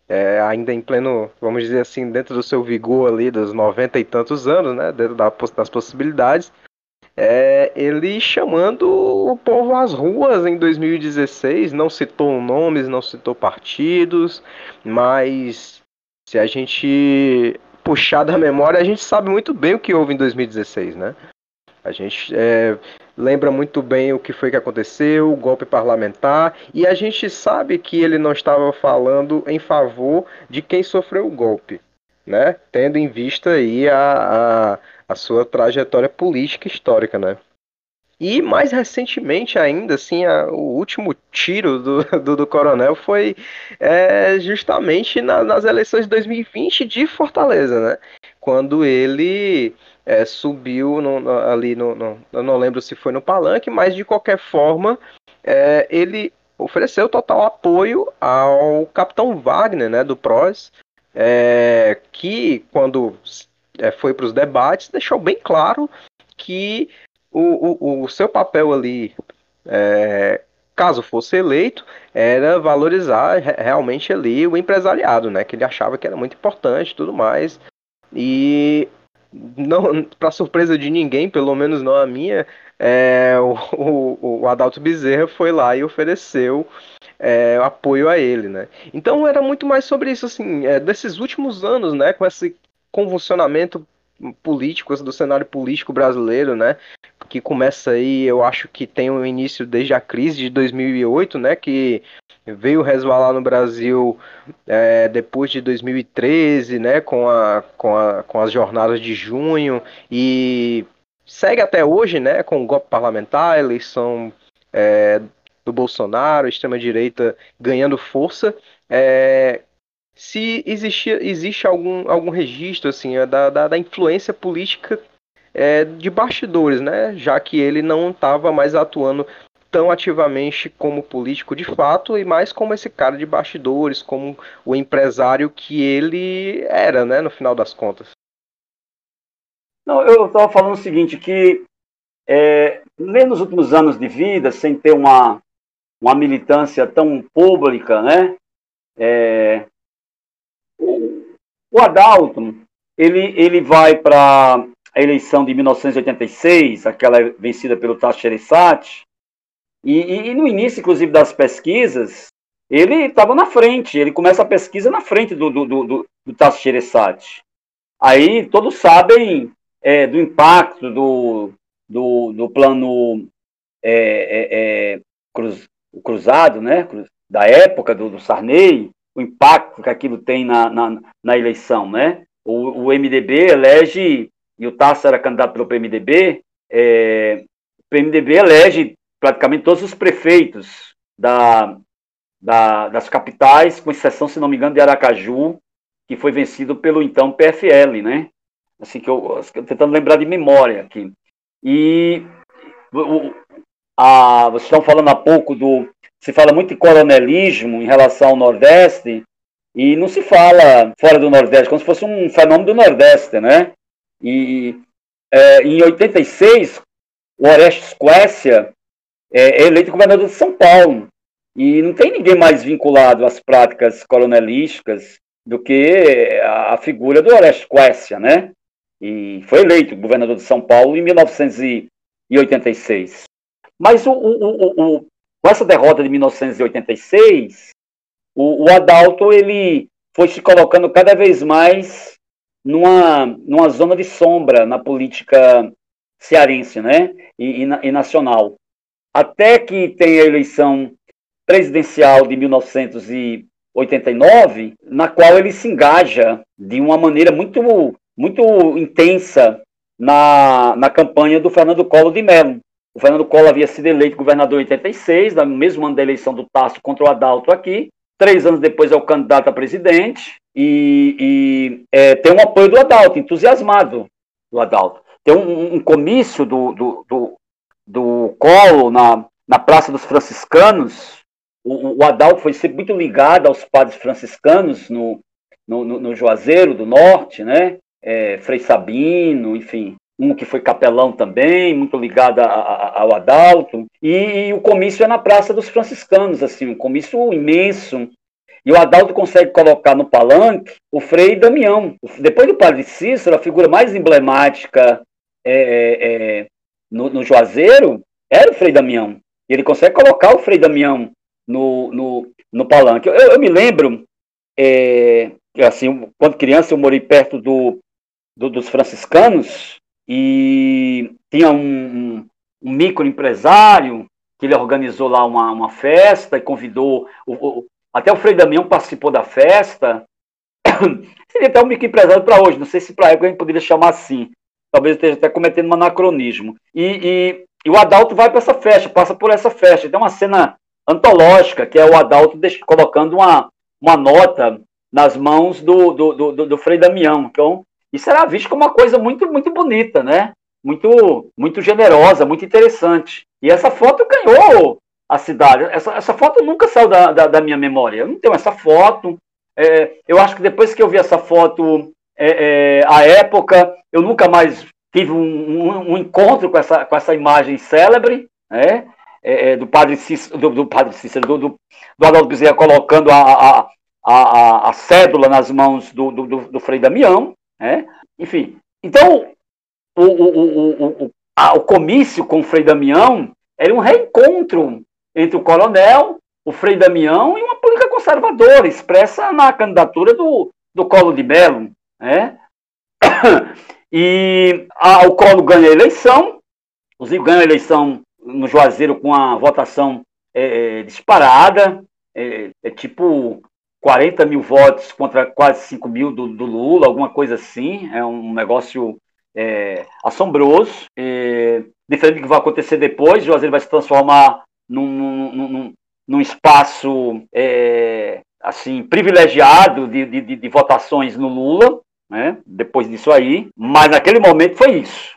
é, ainda em pleno, vamos dizer assim, dentro do seu vigor ali, dos 90 e tantos anos, né, dentro das possibilidades, é, ele chamando o povo às ruas em 2016, não citou nomes, não citou partidos, mas se a gente puxar da memória, a gente sabe muito bem o que houve em 2016, né? A gente é, lembra muito bem o que foi que aconteceu, o golpe parlamentar, e a gente sabe que ele não estava falando em favor de quem sofreu o golpe, né? Tendo em vista aí a, a, a sua trajetória política histórica, né? E mais recentemente ainda, assim, a, o último tiro do, do, do coronel foi é, justamente na, nas eleições de 2020 de Fortaleza, né? Quando ele é, subiu no, ali no, no, Eu não lembro se foi no palanque, mas de qualquer forma, é, ele ofereceu total apoio ao capitão Wagner, né, do PROS, é, que quando é, foi para os debates deixou bem claro que o, o, o seu papel ali, é, caso fosse eleito, era valorizar realmente ali o empresariado, né? Que ele achava que era muito importante e tudo mais. E não para surpresa de ninguém, pelo menos não a minha, é, o, o, o, Adalto Bezerra foi lá e ofereceu é, apoio a ele, né? Então era muito mais sobre isso, assim, é, desses últimos anos, né? Com esse convulsionamento políticos do cenário político brasileiro, né? Que começa aí, eu acho que tem um início desde a crise de 2008, né? Que veio resvalar no Brasil é, depois de 2013, né? Com, a, com, a, com as jornadas de junho e segue até hoje, né? Com o golpe parlamentar, eleição é, do Bolsonaro, extrema direita ganhando força. É, se existe, existe algum, algum registro assim é, da, da, da influência política é, de bastidores, né? Já que ele não estava mais atuando tão ativamente como político de fato e mais como esse cara de bastidores, como o empresário que ele era, né? No final das contas. Não, eu estava falando o seguinte que é, nem nos últimos anos de vida, sem ter uma, uma militância tão pública, né? É, o, Adalto, ele, ele vai para a eleição de 1986, aquela vencida pelo Gereissati, e, e, e, no início, inclusive, das pesquisas, ele estava na frente, ele começa a pesquisa na frente do, do, do, do Gereissati. Aí todos sabem é, do impacto do, do, do plano é, é, é cruz, cruzado, né, da época do, do Sarney, o impacto que aquilo tem na, na, na eleição, né? O, o, MDB elege, e o Tasso era candidato pelo PMDB, é, o PMDB elege praticamente todos os prefeitos da, da, das capitais, com exceção, se não me engano, de Aracaju, que foi vencido pelo então PFL, né? Assim que eu, tentando lembrar de memória aqui. E o, a, vocês estão falando há pouco do. Se fala muito de coronelismo em relação ao Nordeste, e não se fala fora do Nordeste, como se fosse um fenômeno do Nordeste, né? E é, em 86, o Orestes Quécia é, é eleito governador de São Paulo. E não tem ninguém mais vinculado às práticas coronelísticas do que a, figura do Orestes Quécia, né? E foi eleito governador de São Paulo em 1986. Mas o, o, o, com essa derrota de 1986, o, Adalto ele foi se colocando cada vez mais numa, numa zona de sombra na política cearense né? e, e, e nacional. Até que tem a eleição presidencial de 1989, na qual ele se engaja de uma maneira muito, muito intensa na, na campanha do Fernando Collor de Mello. O Fernando Collor havia sido eleito governador em 86, no mesmo ano da eleição do Tasso contra o Adalto aqui. Três anos depois é o candidato a presidente e, e é, tem um apoio do Adalto, entusiasmado do Adalto. Tem um, um comício do, do, do, do Collor na, na Praça dos Franciscanos. O, o Adalto foi sempre muito ligado aos padres franciscanos no, no, no, Juazeiro do Norte, né? É, Frei Sabino, enfim um que foi capelão também, muito ligado a, a, ao Adalto, e, e, o comício é na Praça dos Franciscanos, assim, um comício imenso. E o Adalto consegue colocar no palanque o Frei Damião. Depois do Padre Cícero, a figura mais emblemática é, é, é, no, no Juazeiro era o Frei Damião. E ele consegue colocar o Frei Damião no, no, no palanque. Eu, eu me lembro, é, assim, quando criança eu morei perto do, do, dos franciscanos, e tinha um, um, um microempresário que ele organizou lá uma, uma festa e convidou. O, o, até o Frei Damião participou da festa. Seria até um microempresário para hoje, não sei se para a época a gente poderia chamar assim. Talvez esteja até cometendo um anacronismo. E, e, e o Adalto vai para essa festa, passa por essa festa. Tem uma cena antológica, que é o Adalto colocando uma, uma nota nas mãos do, do, do, do Frei Damião. Então, isso era visto como uma coisa muito, muito bonita, né? Muito, muito generosa, muito interessante. E essa foto ganhou a cidade. Essa, essa foto nunca saiu da, da, da minha memória. Eu não tenho essa foto. É, eu acho que depois que eu vi essa foto, é, é, a época, eu nunca mais tive um, um, um, encontro com essa, com essa imagem célebre, né? É, é, do padre Cícero, do, do padre Cícero, do, do, do Bezerra colocando a, a, a, a, cédula nas mãos do, do, do Frei Damião, né? Enfim, então o, o, o, a, o comício com o Frei Damião era um reencontro entre o coronel, o Frei Damião e uma política conservadora, expressa na candidatura do, do Colo de Melo. Né? E a, o Colo ganha a eleição, inclusive ganha a eleição no Juazeiro com a votação é, disparada, é, é tipo 40 mil votos contra quase 5 mil do, do Lula, alguma coisa assim. É um negócio é, assombroso. É, diferente do que vai acontecer depois, Juazeiro vai se transformar num, num, num, num espaço é, assim privilegiado de, de, de, votações no Lula, né? depois disso aí. Mas naquele momento foi isso.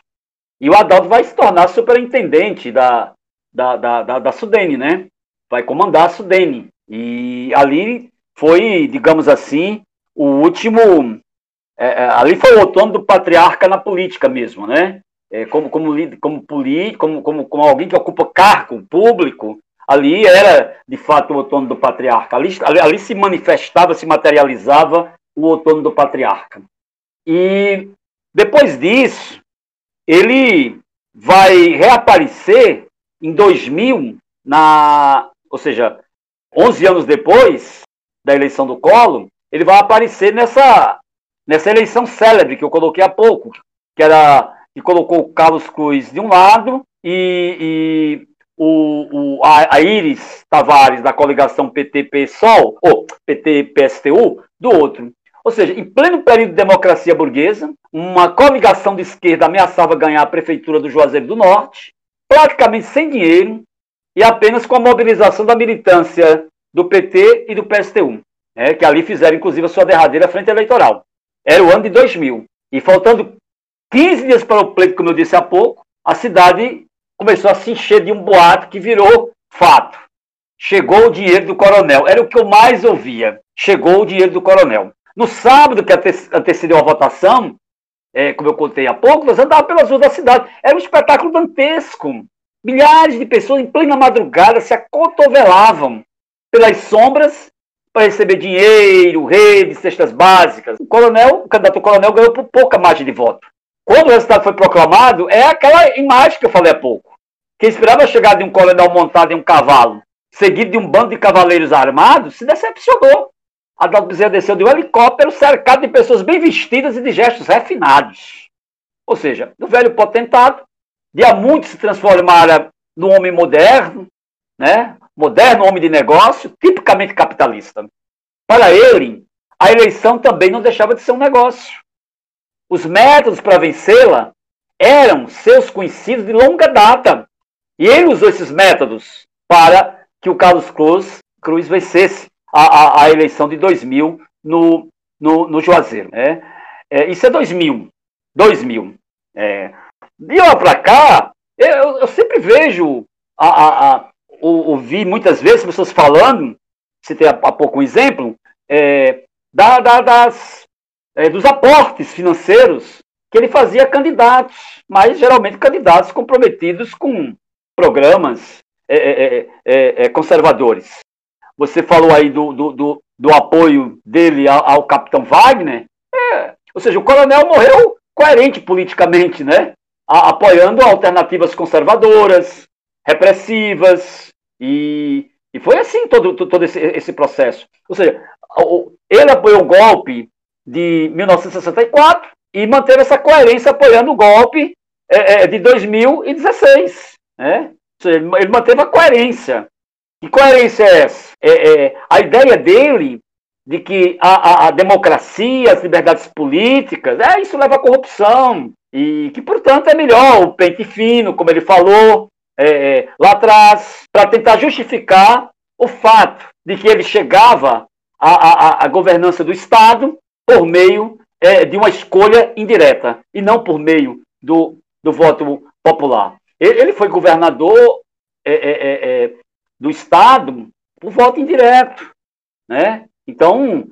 E o Adalto vai se tornar superintendente da, da, da, da, da Sudene, né? Vai comandar a Sudene. E ali foi, digamos assim, o último. É, é, ali foi o outono do patriarca na política mesmo, né? É, como, como, como, como, como, como alguém que ocupa cargo público, ali era, de fato, o outono do patriarca. Ali, ali, ali se manifestava, se materializava o outono do patriarca. E depois disso, ele vai reaparecer em 2000, na, ou seja, 11 anos depois da eleição do Collor, ele vai aparecer nessa, nessa eleição célebre que eu coloquei há pouco, que era que colocou o Carlos Cruz de um lado e, e o, o, a, a Iris Tavares da coligação PT-PSOL, ou PT-PSTU, do outro. Ou seja, em pleno período de democracia burguesa, uma coligação de esquerda ameaçava ganhar a prefeitura do Juazeiro do Norte, praticamente sem dinheiro e apenas com a mobilização da militância do PT e do PSTU, né, que ali fizeram inclusive a sua derradeira frente eleitoral. Era o ano de 2000. E faltando 15 dias para o pleito, como eu disse há pouco, a cidade começou a se encher de um boato que virou fato. Chegou o dinheiro do coronel. Era o que eu mais ouvia. Chegou o dinheiro do coronel. No sábado, que antecedeu a votação, é, como eu contei há pouco, nós andávamos pelas ruas da cidade. Era um espetáculo dantesco. Milhares de pessoas em plena madrugada se acotovelavam pelas sombras para receber dinheiro, redes, cestas básicas. O coronel, o candidato coronel ganhou por pouca margem de voto. Quando o resultado foi proclamado, é aquela imagem que eu falei há pouco. Que esperava chegar de um coronel montado em um cavalo, seguido de um bando de cavaleiros armados, se decepcionou. Adalto Bezerra desceu de um helicóptero cercado de pessoas bem vestidas e de gestos refinados. Ou seja, do velho potentado, de a muito se transformara no homem moderno, né? Moderno homem de negócio, tipicamente capitalista. Para ele, a eleição também não deixava de ser um negócio. Os métodos para vencê-la eram seus conhecidos de longa data. E ele usou esses métodos para que o Carlos Cruz, Cruz vencesse a, a, a eleição de 2000 no, no, no Juazeiro. Né? É, isso é 2000. 2000. É. De lá para cá, eu, eu, sempre vejo, a, a, a, ouvi muitas vezes pessoas falando, citei há, há pouco um exemplo, é, da, da, das, é, dos aportes financeiros que ele fazia a candidatos, mas geralmente candidatos comprometidos com programas é, é, é, é conservadores. Você falou aí do, do, do, do apoio dele ao, ao capitão Wagner. Ou seja, o coronel morreu coerente politicamente, né? A, apoiando alternativas conservadoras, repressivas, e, e foi assim todo, todo esse, esse processo. Ou seja, ele apoiou o golpe de 1964 e manteve essa coerência apoiando o golpe é, é, de 2016. Né? Seja, ele manteve a coerência. Que coerência é essa? É, é, a ideia dele de que a, a, a, democracia, as liberdades políticas, é, isso leva à corrupção. E que, portanto, é melhor o pente fino, como ele falou é, é lá atrás, para tentar justificar o fato de que ele chegava à, à, à governança do Estado por meio é, de uma escolha indireta e não por meio do, do voto popular. Ele, foi governador é, é, é do Estado por voto indireto. Né? Então,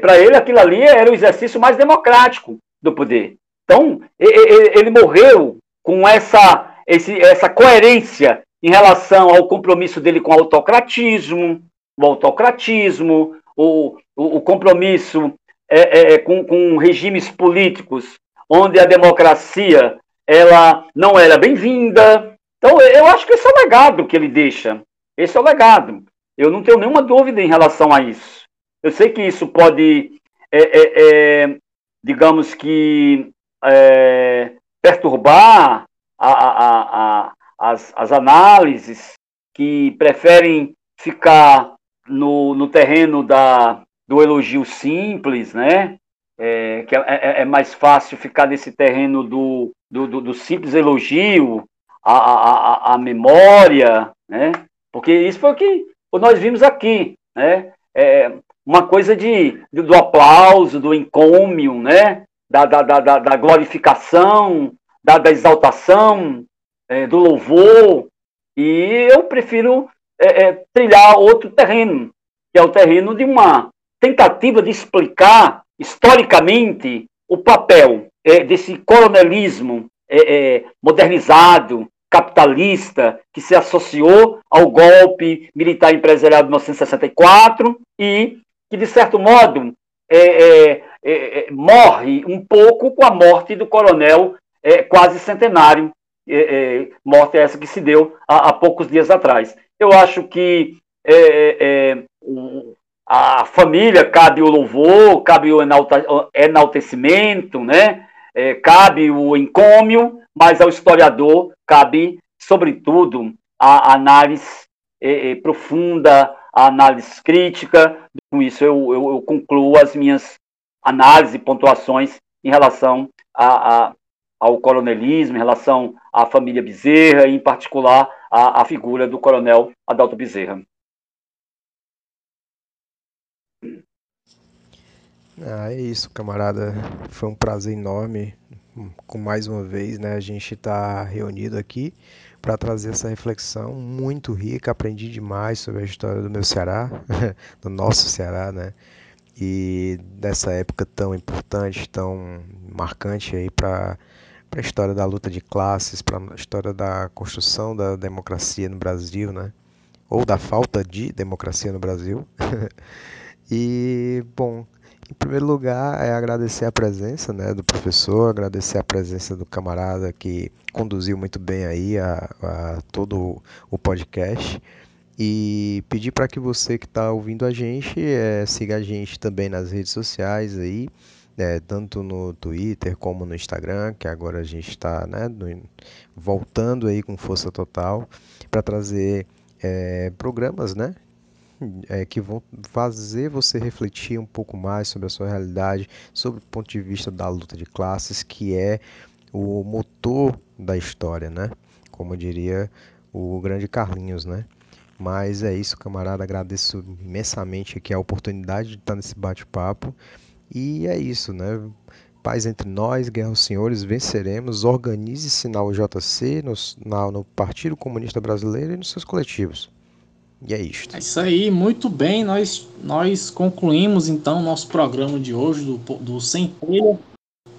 para ele, aquilo ali era o exercício mais democrático do poder. Então, ele morreu com essa, esse, essa coerência em relação ao compromisso dele com o autocratismo, o autocratismo, o, o, o compromisso é, é, é com, com regimes políticos onde a democracia ela não era bem-vinda. Então, eu acho que esse é o legado que ele deixa. Esse é o legado. Eu não tenho nenhuma dúvida em relação a isso. Eu sei que isso pode, é, é, é, digamos que, é, perturbar a, a, a, as, as análises que preferem ficar no, no terreno da, do elogio simples, né? É, que é, é, é mais fácil ficar nesse terreno do, do, do, do simples elogio, a, a, a, memória, né? Porque isso foi o que nós vimos aqui, né? É uma coisa de, do aplauso, do encômio, né? Da, da, da, da glorificação, da, da exaltação, é, do louvor. E eu prefiro é, é, trilhar outro terreno, que é o terreno de uma tentativa de explicar historicamente o papel é, desse coronelismo é, modernizado, capitalista que se associou ao golpe militar empresarial de 1964 e que, de certo modo, é, é, é, morre um pouco com a morte do coronel é, quase centenário, é, morte essa que se deu há, há, poucos dias atrás. Eu acho que a família cabe o louvor, cabe o enaltecimento, né? cabe o encômio, mas ao historiador cabe, sobretudo, a análise profunda, a análise crítica. Com isso, eu, eu, eu concluo as minhas análises e pontuações em relação a, a, ao coronelismo, em relação à família Bezerra, e em particular à, à figura do coronel Adalto Bezerra. Ah, é isso, camarada. Foi um prazer enorme. Com mais uma vez, né, a gente está reunido aqui para trazer essa reflexão muito rica. Aprendi demais sobre a história do meu Ceará, do nosso Ceará, né? E dessa época tão importante, tão marcante aí para para a história da luta de classes, para a história da construção da democracia no Brasil, né? Ou da falta de democracia no Brasil. e, bom, em primeiro lugar, é agradecer a presença né, do professor, agradecer a presença do camarada que conduziu muito bem aí a, a todo o podcast. E pedir para que você que está ouvindo a gente é, siga a gente também nas redes sociais aí, é, tanto no Twitter como no Instagram, que agora a gente está né, voltando aí com força total para trazer é, programas, né, é, que vão fazer você refletir um pouco mais sobre a sua realidade, sobre o ponto de vista da luta de classes, que é o motor da história, né? Como diria o grande Carlinhos, né? Mas é isso, camarada. Agradeço imensamente aqui a oportunidade de estar nesse bate-papo. E é isso, né? Paz entre nós, guerra aos senhores, venceremos. Organize-se na UJC, no, na, no Partido Comunista Brasileiro e nos seus coletivos. E é isto. É isso aí, muito bem. Nós, nós concluímos então o nosso programa de hoje do, do Centelha.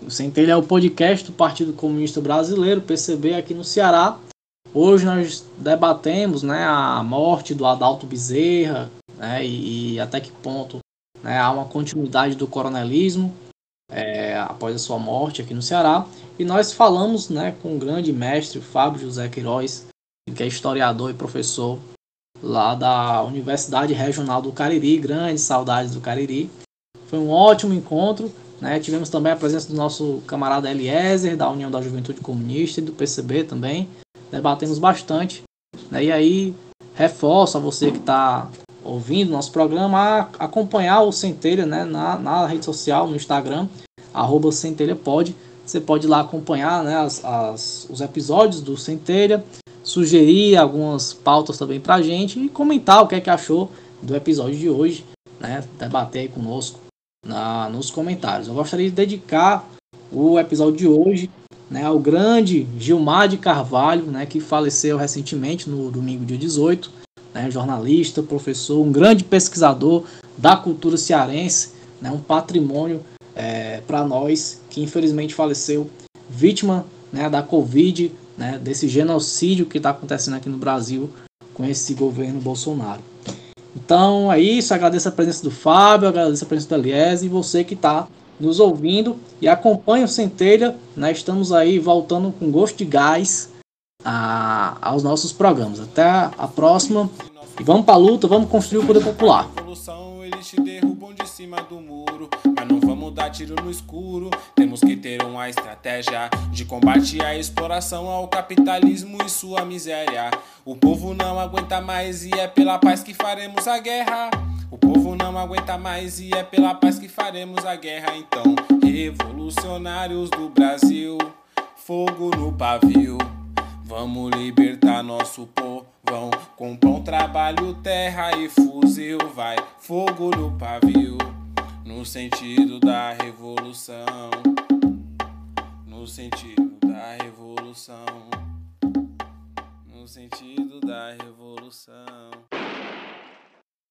O Centelha é o podcast do Partido Comunista Brasileiro, PCB, aqui no Ceará. Hoje nós debatemos né, a morte do Adalto Bezerra né, e, e até que ponto né? Há uma continuidade do coronelismo é, após a sua morte aqui no Ceará. E nós falamos né, com o grande mestre Fábio José Queiroz, que é historiador e professor lá da Universidade Regional do Cariri, grandes saudades do Cariri. Foi um ótimo encontro. Né? Tivemos também a presença do nosso camarada Eliezer, da União da Juventude Comunista e do PCB também. Debatemos bastante. Né? E aí, reforço a você que está ouvindo nosso programa, a acompanhar o Centelha né, na, na rede social, no Instagram, arroba. Você pode ir lá acompanhar né, as, as, os episódios do Centelha, sugerir algumas pautas também pra gente e comentar o que é que achou do episódio de hoje, né? Debater aí conosco na, nos comentários. Eu gostaria de dedicar o episódio de hoje né, ao grande Gilmar de Carvalho, né, que faleceu recentemente no domingo dia 18 né, jornalista, professor, um grande pesquisador da cultura cearense, né, um patrimônio é, para nós que infelizmente faleceu vítima né, da Covid, né, desse genocídio que está acontecendo aqui no Brasil com esse governo Bolsonaro. Então é isso, agradeço a presença do Fábio, agradeço a presença do Elias e você que está nos ouvindo e acompanha o Centelha. Né, estamos aí voltando com gosto de gás a, aos nossos programas. Até a próxima. E vamos pra luta, vamos construir o poder popular. Eles te derrubam de cima do muro, mas não vamos dar tiro no escuro. Temos que ter uma estratégia de combate à exploração ao capitalismo e sua miséria. O povo não aguenta mais e é pela paz que faremos a guerra. O povo não aguenta mais e é pela paz que faremos a guerra. Então, revolucionários do Brasil, fogo no pavio. Vamos libertar nosso povão com pão, trabalho, terra e fuzil. Vai fogo no pavio, no sentido da revolução. No sentido da revolução. No sentido da revolução.